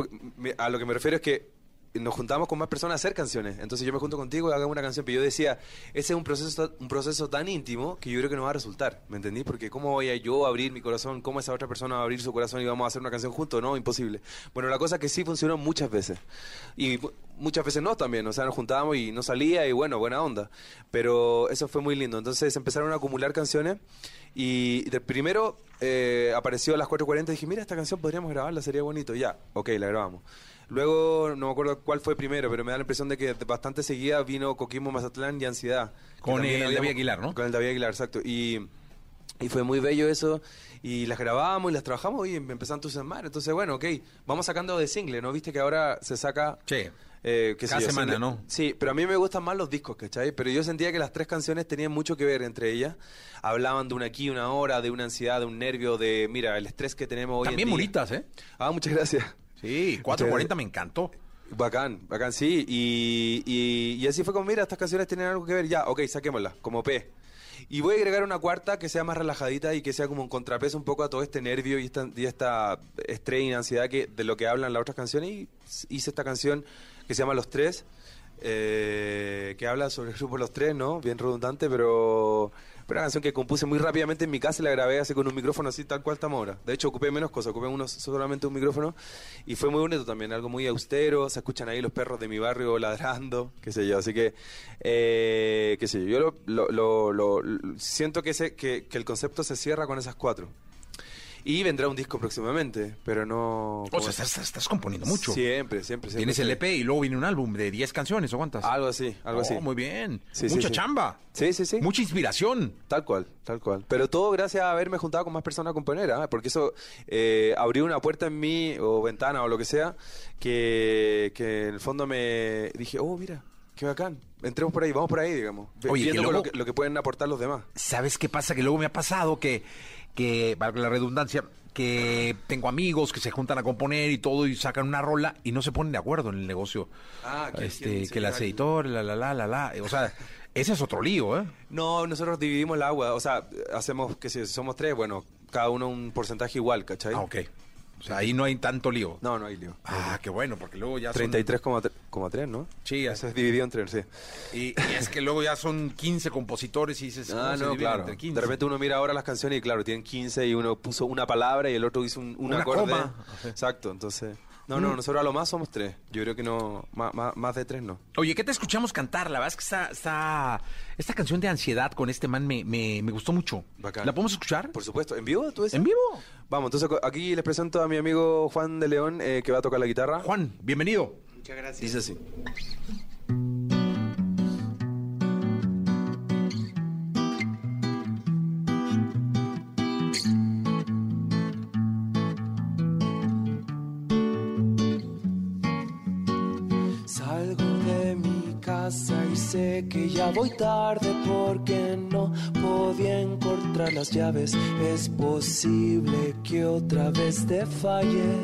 A lo que me refiero es que nos juntamos con más personas a hacer canciones. Entonces yo me junto contigo y hagamos una canción. Pero yo decía, ese es un proceso, un proceso tan íntimo que yo creo que no va a resultar. ¿Me entendí? Porque ¿cómo voy a yo abrir mi corazón? ¿Cómo esa otra persona va a abrir su corazón y vamos a hacer una canción juntos? No, imposible. Bueno, la cosa es que sí funcionó muchas veces. Y mu- muchas veces no también. O sea, nos juntábamos y no salía y bueno, buena onda. Pero eso fue muy lindo. Entonces empezaron a acumular canciones. Y de primero eh, apareció a las 4.40 y dije, mira, esta canción podríamos grabarla, sería bonito. Ya, ok, la grabamos. Luego, no me acuerdo cuál fue primero, pero me da la impresión de que bastante seguida vino Coquimbo, Mazatlán y Ansiedad. que Con el David Aguilar, ¿no? Con el David Aguilar, exacto. Y, y fue muy bello eso. Y las grabamos y las trabajamos y me empezaron a entusiasmar. Entonces, bueno, ok, vamos sacando de single, ¿no? Viste que ahora se saca... Sí. Eh, sé Cada yo, semana, sí, ¿no? Sí, pero a mí me gustan más los discos, ¿cachai? Pero yo sentía que las tres canciones tenían mucho que ver entre ellas. Hablaban de una aquí, una hora, de una ansiedad, de un nervio, de, mira, el estrés que tenemos hoy También en día. bonitas, ¿eh? Ah, muchas gracias. Sí, 440 me encantó. Bacán, bacán, sí. Y, y, y así fue como, mira, estas canciones tienen algo que ver. Ya, ok, saquémoslas, como P. Y voy a agregar una cuarta que sea más relajadita y que sea como un contrapeso un poco a todo este nervio y esta, y esta estrés y ansiedad que, de lo que hablan las otras canciones. Y hice esta canción que se llama Los Tres, eh, que habla sobre el grupo Los Tres, ¿no? Bien redundante, pero... Pero una canción que compuse muy rápidamente en mi casa y la grabé así con un micrófono así tal cual estamos ahora. De hecho, ocupé menos cosas, ocupé uno, solamente un micrófono y fue muy bonito también, algo muy austero. Se escuchan ahí los perros de mi barrio ladrando, qué sé yo. Así que, eh, qué sé yo, yo lo, lo- lo- lo- siento que, ese, que, que el concepto se cierra con esas cuatro. Y vendrá un disco próximamente, pero no... O sea, estás, estás componiendo mucho. Siempre, siempre, siempre. Tienes el. EP y luego viene un álbum de 10 canciones, ¿o cuántas? Algo así, algo Oh, así. muy bien. Sí, Mucha sí. chamba. Sí, sí, sí. Mucha inspiración. Tal cual, tal cual. Pero todo gracias a haberme juntado con más personas a componer, ¿ah? porque eso eh, abrió una puerta en mí, o ventana, o lo que sea, que, que en el fondo me dije, oh, mira, qué bacán. Entremos por ahí, vamos por ahí, digamos. Oye, que viendo con luego- lo, que, lo que pueden aportar los demás. ¿Sabes qué pasa? Que luego me ha pasado que, que valga la redundancia, que tengo amigos que se juntan a componer y todo y sacan una rola y no se ponen de acuerdo en el negocio. Ah, que este, que las seguir editores, la, la, la, la, la. O sea, ese es otro lío, ¿eh? No, nosotros dividimos el agua, o sea, hacemos que si somos tres, bueno, cada uno un porcentaje igual, ¿cachai? Ah, ok. O sea, ahí no hay tanto lío. No, no hay lío. Ah, qué bueno, porque luego ya son... 33,3, ¿no? Sí, Eso es dividido entre, sí. Y, y es que luego ya son 15 compositores y dices, Ah, ¿cómo se no, claro. entre 15? De repente uno mira ahora las canciones y claro, tienen 15 y uno puso una palabra y el otro hizo un, un Una acorde. coma. Exacto, entonces... No, no, Mm. nosotros a lo más somos tres. Yo creo que no, más, más, más de tres no. Oye, ¿qué te escuchamos cantar? La verdad es que esta, esta, esta canción de ansiedad con este man me, me, me gustó mucho. Bacán. ¿La podemos escuchar? Por supuesto. ¿En vivo tú decís? ¿En vivo? Vamos, entonces aquí les presento a mi amigo Juan de León eh, que va a tocar la guitarra. Juan, bienvenido. Muchas gracias. Dice así. Salgo de mi casa y sé que ya voy tarde porque no podía encontrar las llaves. Es posible que otra vez te falle.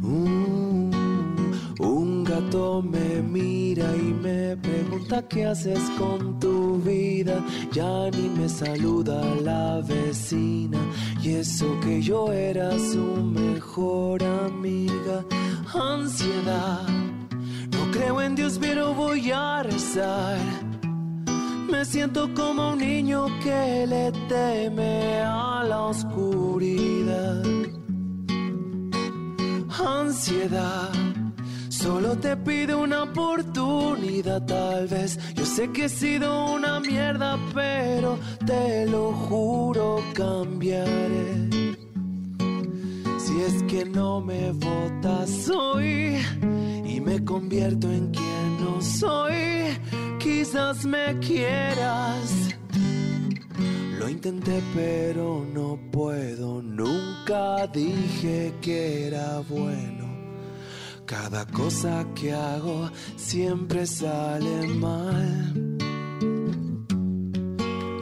Mm, un gato me mira y me pregunta qué haces con tu vida. Ya ni me saluda la vecina y eso que yo era su mejor amiga. Ansiedad. Creo en Dios, pero voy a rezar. Me siento como un niño que le teme a la oscuridad. Ansiedad. Solo te pido una oportunidad, tal vez. Yo sé que he sido una mierda, pero te lo juro, cambiaré. Es que no me votas hoy y me convierto en quien no soy, quizás me quieras. Lo intenté pero no puedo, nunca dije que era bueno. Cada cosa que hago siempre sale mal.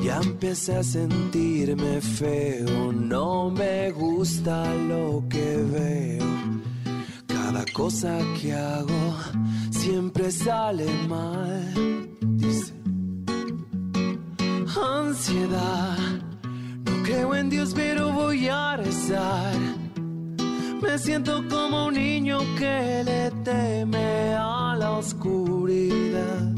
Ya empecé a sentirme feo, no me gusta lo que veo. Cada cosa que hago siempre sale mal. Dice, ansiedad, no creo en Dios pero voy a rezar. Me siento como un niño que le teme a la oscuridad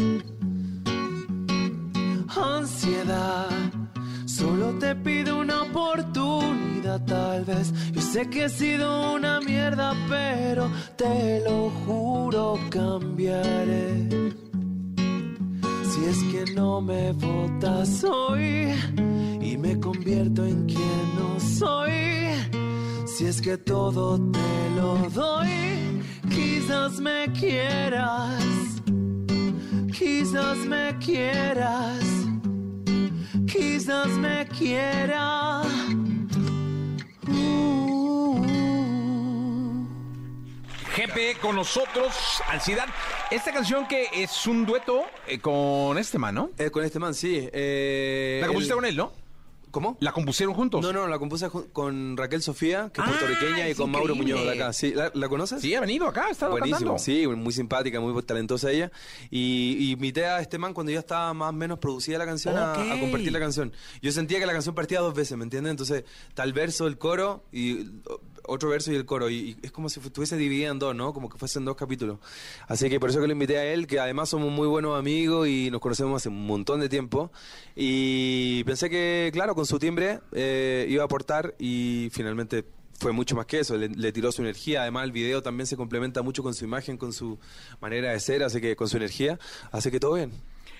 te pido una oportunidad, tal vez. Yo sé que he sido una mierda, pero te lo juro, cambiaré. Si es que no me votas hoy y me convierto en quien no soy. Si es que todo te lo doy, quizás me quieras. Quizás me quieras, quizás me quiera. Uh. GP con nosotros, Ansiedad. Esta canción que es un dueto eh, con este man, ¿no? Eh, con este man, sí. eh, La compusiste el- con él, ¿no? ¿Cómo? ¿La compusieron juntos? No, no, la compuse ju- con Raquel Sofía, que es Ah, puertorriqueña, y es con Mauro increíble. Muñoz de acá. Sí, ¿la, la conoces? Sí, ha venido acá, ha estado Buenísimo, cantando. sí, muy simpática, muy talentosa ella. Y, y invité a este man cuando ya estaba más o menos producida la canción a- Ok. compartir la canción. Yo sentía que la canción partía dos veces, ¿me entiendes? Entonces, tal verso, el coro, y otro verso y el coro. Y, y es como si estuviese dividida en dos, ¿no? Como que fuesen dos capítulos. Así que por eso que lo invité a él, que además somos muy buenos amigos y nos conocemos hace un montón de tiempo. Y pensé que, claro, con su timbre eh, iba a aportar y finalmente fue mucho más que eso, le, le tiró su energía, además el video también se complementa mucho con su imagen, con su manera de ser, así que con su energía, así que todo bien.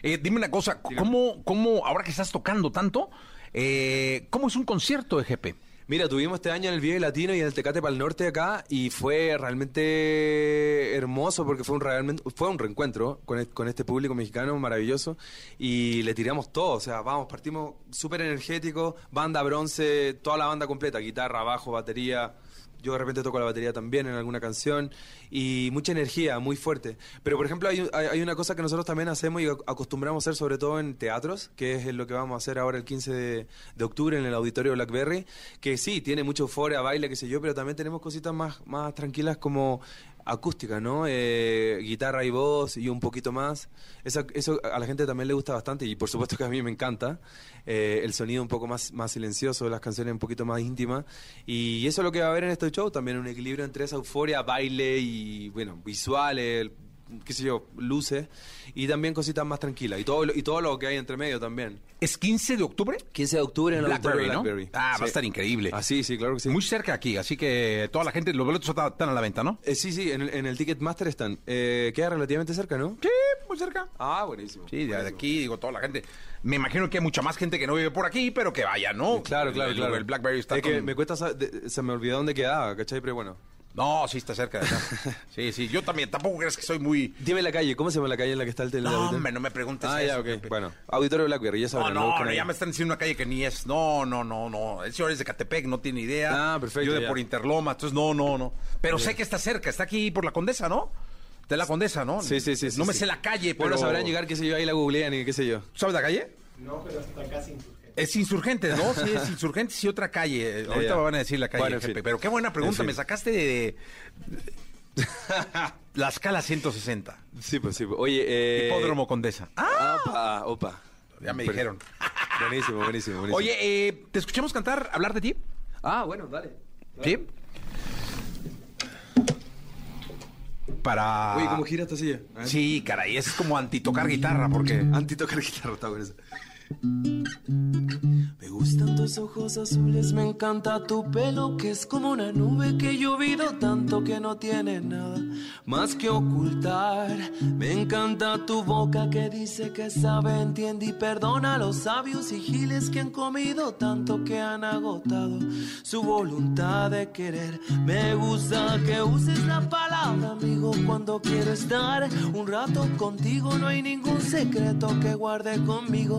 Eh, dime una cosa, ¿cómo, ¿cómo, ahora que estás tocando tanto, eh, cómo es un concierto de GP? Mira, tuvimos este año en el Vive Latino y en el Tecate para el Norte acá y fue realmente hermoso porque fue un realmente fue un reencuentro con, con este público mexicano maravilloso y le tiramos todo, o sea, vamos, partimos súper energéticos, banda bronce, toda la banda completa, guitarra, bajo, batería, yo de repente toco la batería también en alguna canción y mucha energía, muy fuerte. Pero por ejemplo hay, hay- una cosa que nosotros también hacemos y ac- acostumbramos a hacer sobre todo en teatros, que es lo que vamos a hacer ahora el 15 de, octubre en el auditorio Blackberry, que sí, tiene mucha euforia, baile, qué sé yo, pero también tenemos cositas más, más tranquilas como acústica, ¿no? Eh, guitarra y voz y un poquito más. Esa- eso a la gente también le gusta bastante y por supuesto que a mí me encanta. Eh, el sonido un poco más, más silencioso, las canciones un poquito más íntimas. Y eso es lo que va a haber en este show, también un equilibrio entre esa euforia, baile y, bueno, visuales, qué sé yo, luces. Y también cositas más tranquilas. Y todo, lo- y todo lo que hay entre medio también. ¿Es 15 de octubre? 15 de octubre en Blackberry, auditorio ¿no? Blackberry. Ah, va Sí. a estar increíble. Así, sí, claro que sí. Muy cerca aquí, así que toda la gente, los boletos están a la venta, ¿no? Eh, sí, sí, en el, en el Ticketmaster están. Eh, queda relativamente cerca, ¿no? Sí, muy cerca. Ah, buenísimo. Sí, de de aquí, digo, toda la gente. Me imagino que hay mucha más gente que no vive por aquí, pero que vaya, ¿no? Claro, claro, El- claro. El Blackberry está Es que con- me cuesta, se me olvidó dónde quedaba, ¿cachai? Pero bueno. No, sí está cerca de acá. Sí, sí, yo también, tampoco crees que soy muy... Dime la calle, ¿cómo se llama la calle en la que está el tele? No, hombre, no me preguntes Ah, eso, ya, ok. Pepe. Bueno, Auditorio Blackberry, ya No, sabrán. no, no, ahí. ya me están diciendo una calle que ni es. No, no, no, no. El señor es de Catepec, no tiene idea. Ah, perfecto, Yo de ya. por Interloma, entonces no, no, no. Pero sé que está cerca, está aquí por la Condesa, ¿no? De la Condesa, ¿no? Sí, sí, sí. sí, No me sí. sé la calle, pero... Bueno, sabrán llegar, qué sé yo, ahí la googlean y qué sé yo. ¿Sabes la calle? No, pero hasta casi Es Insurgentes, ¿no? Sí, es Insurgentes y otra calle. Ahorita ya. me van a decir la calle, Bueno, en jefe. Pero qué buena pregunta, me sacaste de... la escala 160. Sí, pues sí. Oye, eh... Hipódromo Condesa. Ah, Opa, opa. ya me Pero- dijeron. Buenísimo, buenísimo, buenísimo. Oye, eh, ¿te escuchamos cantar, hablar de ti? Ah, bueno, dale. ¿Sí? Para... Oye, ¿cómo gira esta silla? Sí, caray, es como antitocar guitarra, porque... Anti tocar guitarra, está bueno eso. Me gustan tus ojos azules, me encanta tu pelo que es como una nube que he llovido tanto que no tiene nada más que ocultar. Me encanta tu boca que dice que sabe, entiende y perdona a los sabios y giles que han comido tanto que han agotado su voluntad de querer. Me gusta que uses la palabra amigo cuando quiero estar un rato contigo. No hay ningún secreto que guarde conmigo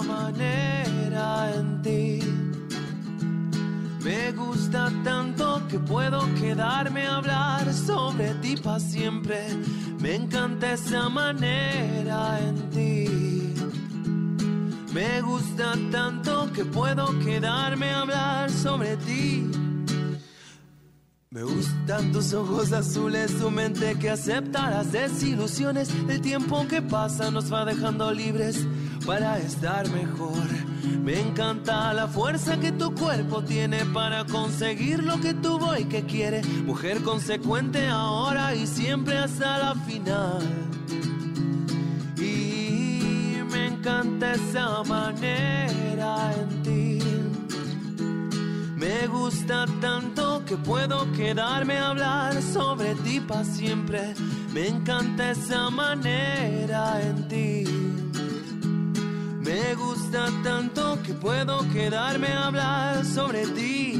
gusta tanto que puedo quedarme a hablar sobre ti para siempre. Me encanta esa manera en ti. Me gusta tanto que puedo quedarme a hablar sobre ti. Me gustan tus ojos azules, tu mente que acepta las desilusiones. El tiempo que pasa nos va dejando libres para estar mejor. Me encanta la fuerza que tu cuerpo tiene para conseguir lo que tuvo y que quiere. Mujer consecuente ahora y siempre hasta la final. Y me encanta esa manera en ti. Me gusta tanto que puedo quedarme a hablar sobre ti para siempre. Me encanta esa manera en ti. Me gusta tanto que puedo quedarme a hablar sobre ti.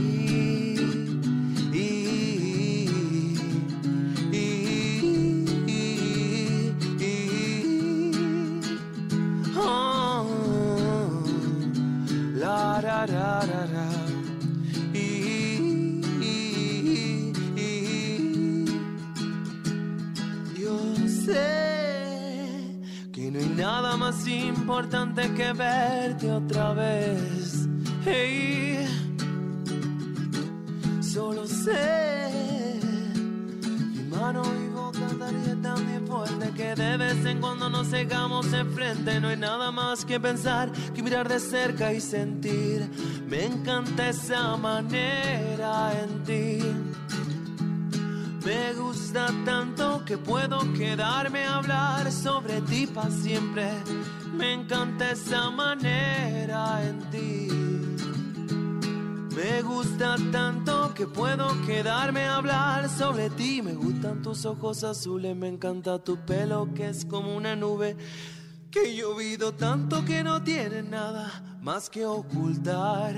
Importante que verte otra vez. Hey, solo sé mi mano y boca estaría tan bien fuerte que de vez en cuando nos cegamos enfrente. No hay nada más que pensar que mirar de cerca y sentir. Me encanta esa manera en ti. Me gusta tanto que puedo quedarme a hablar sobre ti para siempre. Me encanta esa manera en ti. Me gusta tanto que puedo quedarme a hablar sobre ti. Me gustan tus ojos azules, me encanta tu pelo que es como una nube. Que he llovido tanto que no tiene nada más que ocultar.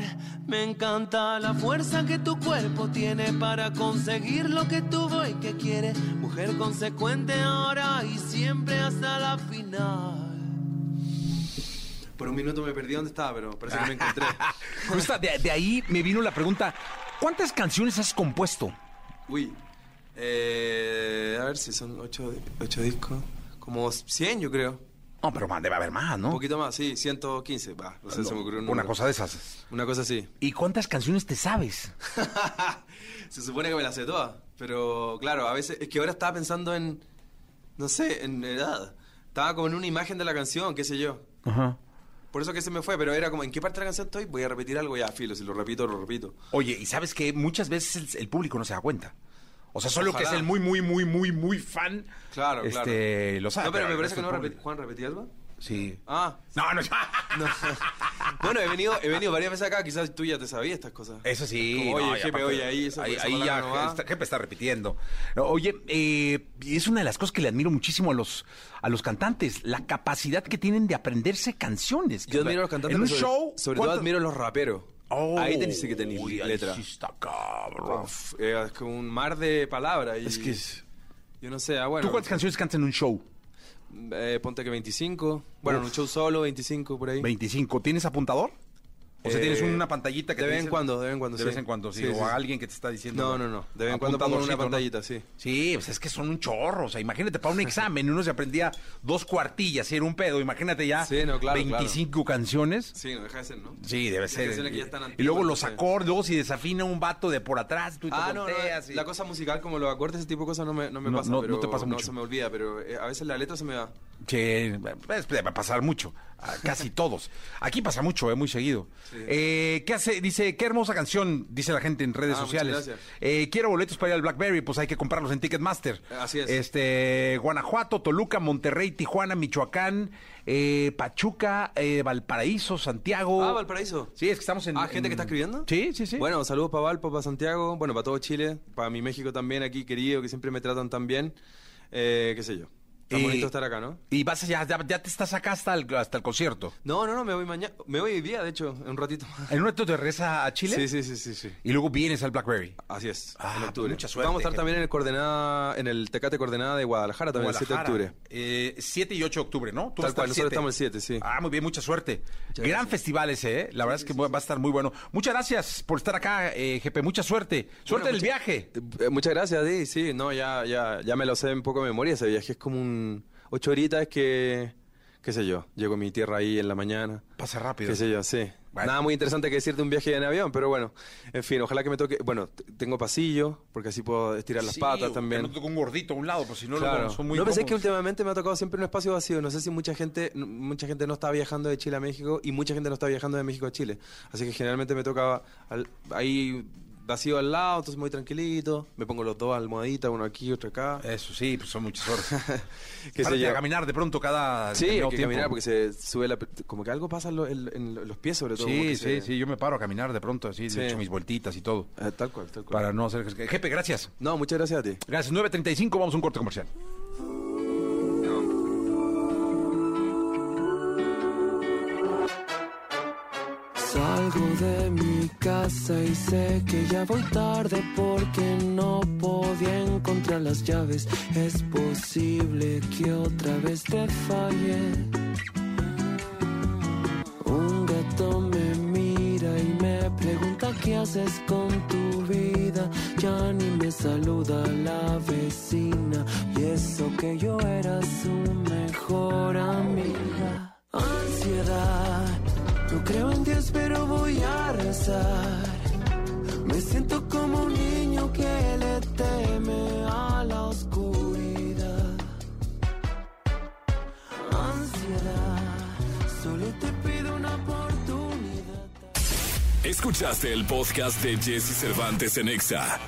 Me encanta la fuerza que tu cuerpo tiene para conseguir lo que tuvo y que quiere. Mujer consecuente ahora y siempre hasta la final. Por un minuto me perdí dónde estaba, pero parece que me encontré. Justo de, de ahí me vino la pregunta, ¿cuántas canciones has compuesto? Uy, eh, a ver si son ocho, ocho discos. Como 100, yo creo. No, pero man, debe haber más, Un ¿no? poquito más, sí, 115. Va, no sé, se me ocurrió un Una cosa de esas. Una cosa así. ¿Y cuántas canciones te sabes? Se supone que me las sé todas. Pero claro, a veces. Es que ahora estaba pensando en. No sé, en edad. Estaba como en una imagen de la canción, qué sé yo. Ajá. Por eso que se me fue, pero era como, ¿en qué parte de la canción estoy? Voy a repetir algo, ya, filo, si lo repito, lo repito. Oye, y sabes que muchas veces el, el público no se da cuenta. O sea, solo que es el muy, muy, muy, muy, muy fan. Claro, este, claro. Lo sabe. No, pero me parece que no repetí. ¿Juan, repetí algo? Sí. Ah, No, no, no. bueno, he venido, he venido varias veces acá, quizás tú ya te sabías estas cosas. Eso sí. Como, oye, no, jefe, aparte- oye, ahí, esa- ahí, esa ahí ya no está, jefe está repitiendo. No, oye, eh, es una de las cosas que le admiro muchísimo a los a los cantantes, la capacidad que tienen de aprenderse canciones. Yo admiro a los cantantes, En un sobre, show, sobre todo ¿cuánto- admiro a los raperos. Oh, ahí tenés que tener uy, ahí letra. sí está cabrón. Uf, eh, es como un mar de palabras. Y, Es que es- Yo no sé, ah, bueno. ¿Tú cuántas canciones cantas en un show? Eh, ponte que 25. Bueno, en un show solo, 25 por ahí. 25. ¿Tienes apuntador? O sea, Eh, tienes una pantallita que de te vez en cuando, de vez en cuando, De vez en cuando, sí. O a alguien que te está diciendo. No, no, no. De vez en cuando pongo una pantallita, sí. Sí, pues es que son un chorro. O sea, imagínate para un examen, uno se aprendía dos cuartillas y era un pedo. Imagínate ya Sí, no, claro, 25 canciones. Sí, no deja de ser, ¿no? Sí, debe ser. y luego los acordes, luego si desafina un vato de por atrás, tú Ah, no, la cosa musical como los acordes, ese tipo de cosas no me, no me No, pasa. no te pasa mucho. se me olvida, pero eh, a veces la letra se me va. Sí, pues, debe pasar mucho. A casi todos. Aquí pasa mucho, eh, muy seguido. Eh, ¿Qué hace? Dice, qué hermosa canción, dice la gente en redes Ah, sociales. gracias. Eh, quiero boletos para ir al Blackberry, pues hay que comprarlos en Ticketmaster. Así es. Este, Guanajuato, Toluca, Monterrey, Tijuana, Michoacán, eh, Pachuca, eh, Valparaíso, Santiago. Ah, Valparaíso. Sí, es que estamos en. Ah, gente en- que está escribiendo. Sí, sí, sí. Bueno, saludos para Valpo, para Santiago, bueno, para todo Chile, para mi México también aquí querido, que siempre me tratan tan bien. Eh, qué sé yo. Está Y- bonito estar acá, ¿no? Y vas ya, ya, ya te estás acá hasta el, hasta el concierto. No, no, no, me voy mañana. Me voy hoy día, de hecho, en un ratito. ¿En un rato te regresas a Chile? Sí, sí, sí, sí, sí. Y luego vienes al Blackberry. Así es, Ah, en octubre. mucha suerte, Vamos a estar gente. también en el coordenada, en el Tecate Coordenada de Guadalajara también el 7 de Guadalajara. octubre. Eh, 7 y 8 de octubre, ¿no? Tú Tal cual, nosotros estamos el 7, sí. Ah, muy bien, mucha suerte. Gran gracias. festival ese, ¿eh? La verdad es que va a estar muy bueno. Muchas gracias por estar acá, eh, Jepe. Mucha suerte. Suerte en el viaje. Eh, muchas gracias, Di. Sí, no, ya, ya, ya me lo sé un poco de memoria ese viaje. Es como un ocho horitas que, qué sé yo, llego a mi tierra ahí en la mañana. Pasa rápido. Qué sé yo, sí. Nada muy interesante que decir de un viaje en avión, pero bueno, en fin, ojalá que me toque. Bueno, tengo pasillo, porque así puedo estirar las Sí, patas también. no toque un gordito a un lado, pues si no, Claro. luego son muy no pensé que últimamente me ha tocado siempre un espacio vacío. No sé si mucha gente, mucha gente no está viajando de Chile a México y mucha gente no está viajando de México a Chile. Así que generalmente me toca al- ahí vacío al lado, entonces muy tranquilito. Me pongo los dos almohaditas, uno aquí, otro acá. Eso sí, pues son muchas horas. ¿Qué sé Párate yo? a caminar de pronto cada Sí, hay que tiempo. caminar porque se sube la... Como que algo pasa en, lo- en- en los pies sobre todo. Sí, que sí, se- sí, yo me paro a caminar de pronto, así, Sí. he hecho mis vueltitas y todo. Eh, tal cual, tal cual. Para no hacer... Jefe, gracias. No, muchas gracias a ti. Gracias, 9.35, vamos a un corte comercial. Salgo de casa y sé que ya voy tarde porque no podía encontrar las llaves. Es posible que otra vez te falle. Un gato me mira y me pregunta qué haces con tu vida. Ya ni me saluda la vecina y eso que yo era su mejor amiga. Ansiedad, no creo en Dios pero voy a rezar. Me siento como un niño que le teme a la oscuridad. Ansiedad, solo te pido una oportunidad. Escuchaste el podcast de Jesse Cervantes en Exa.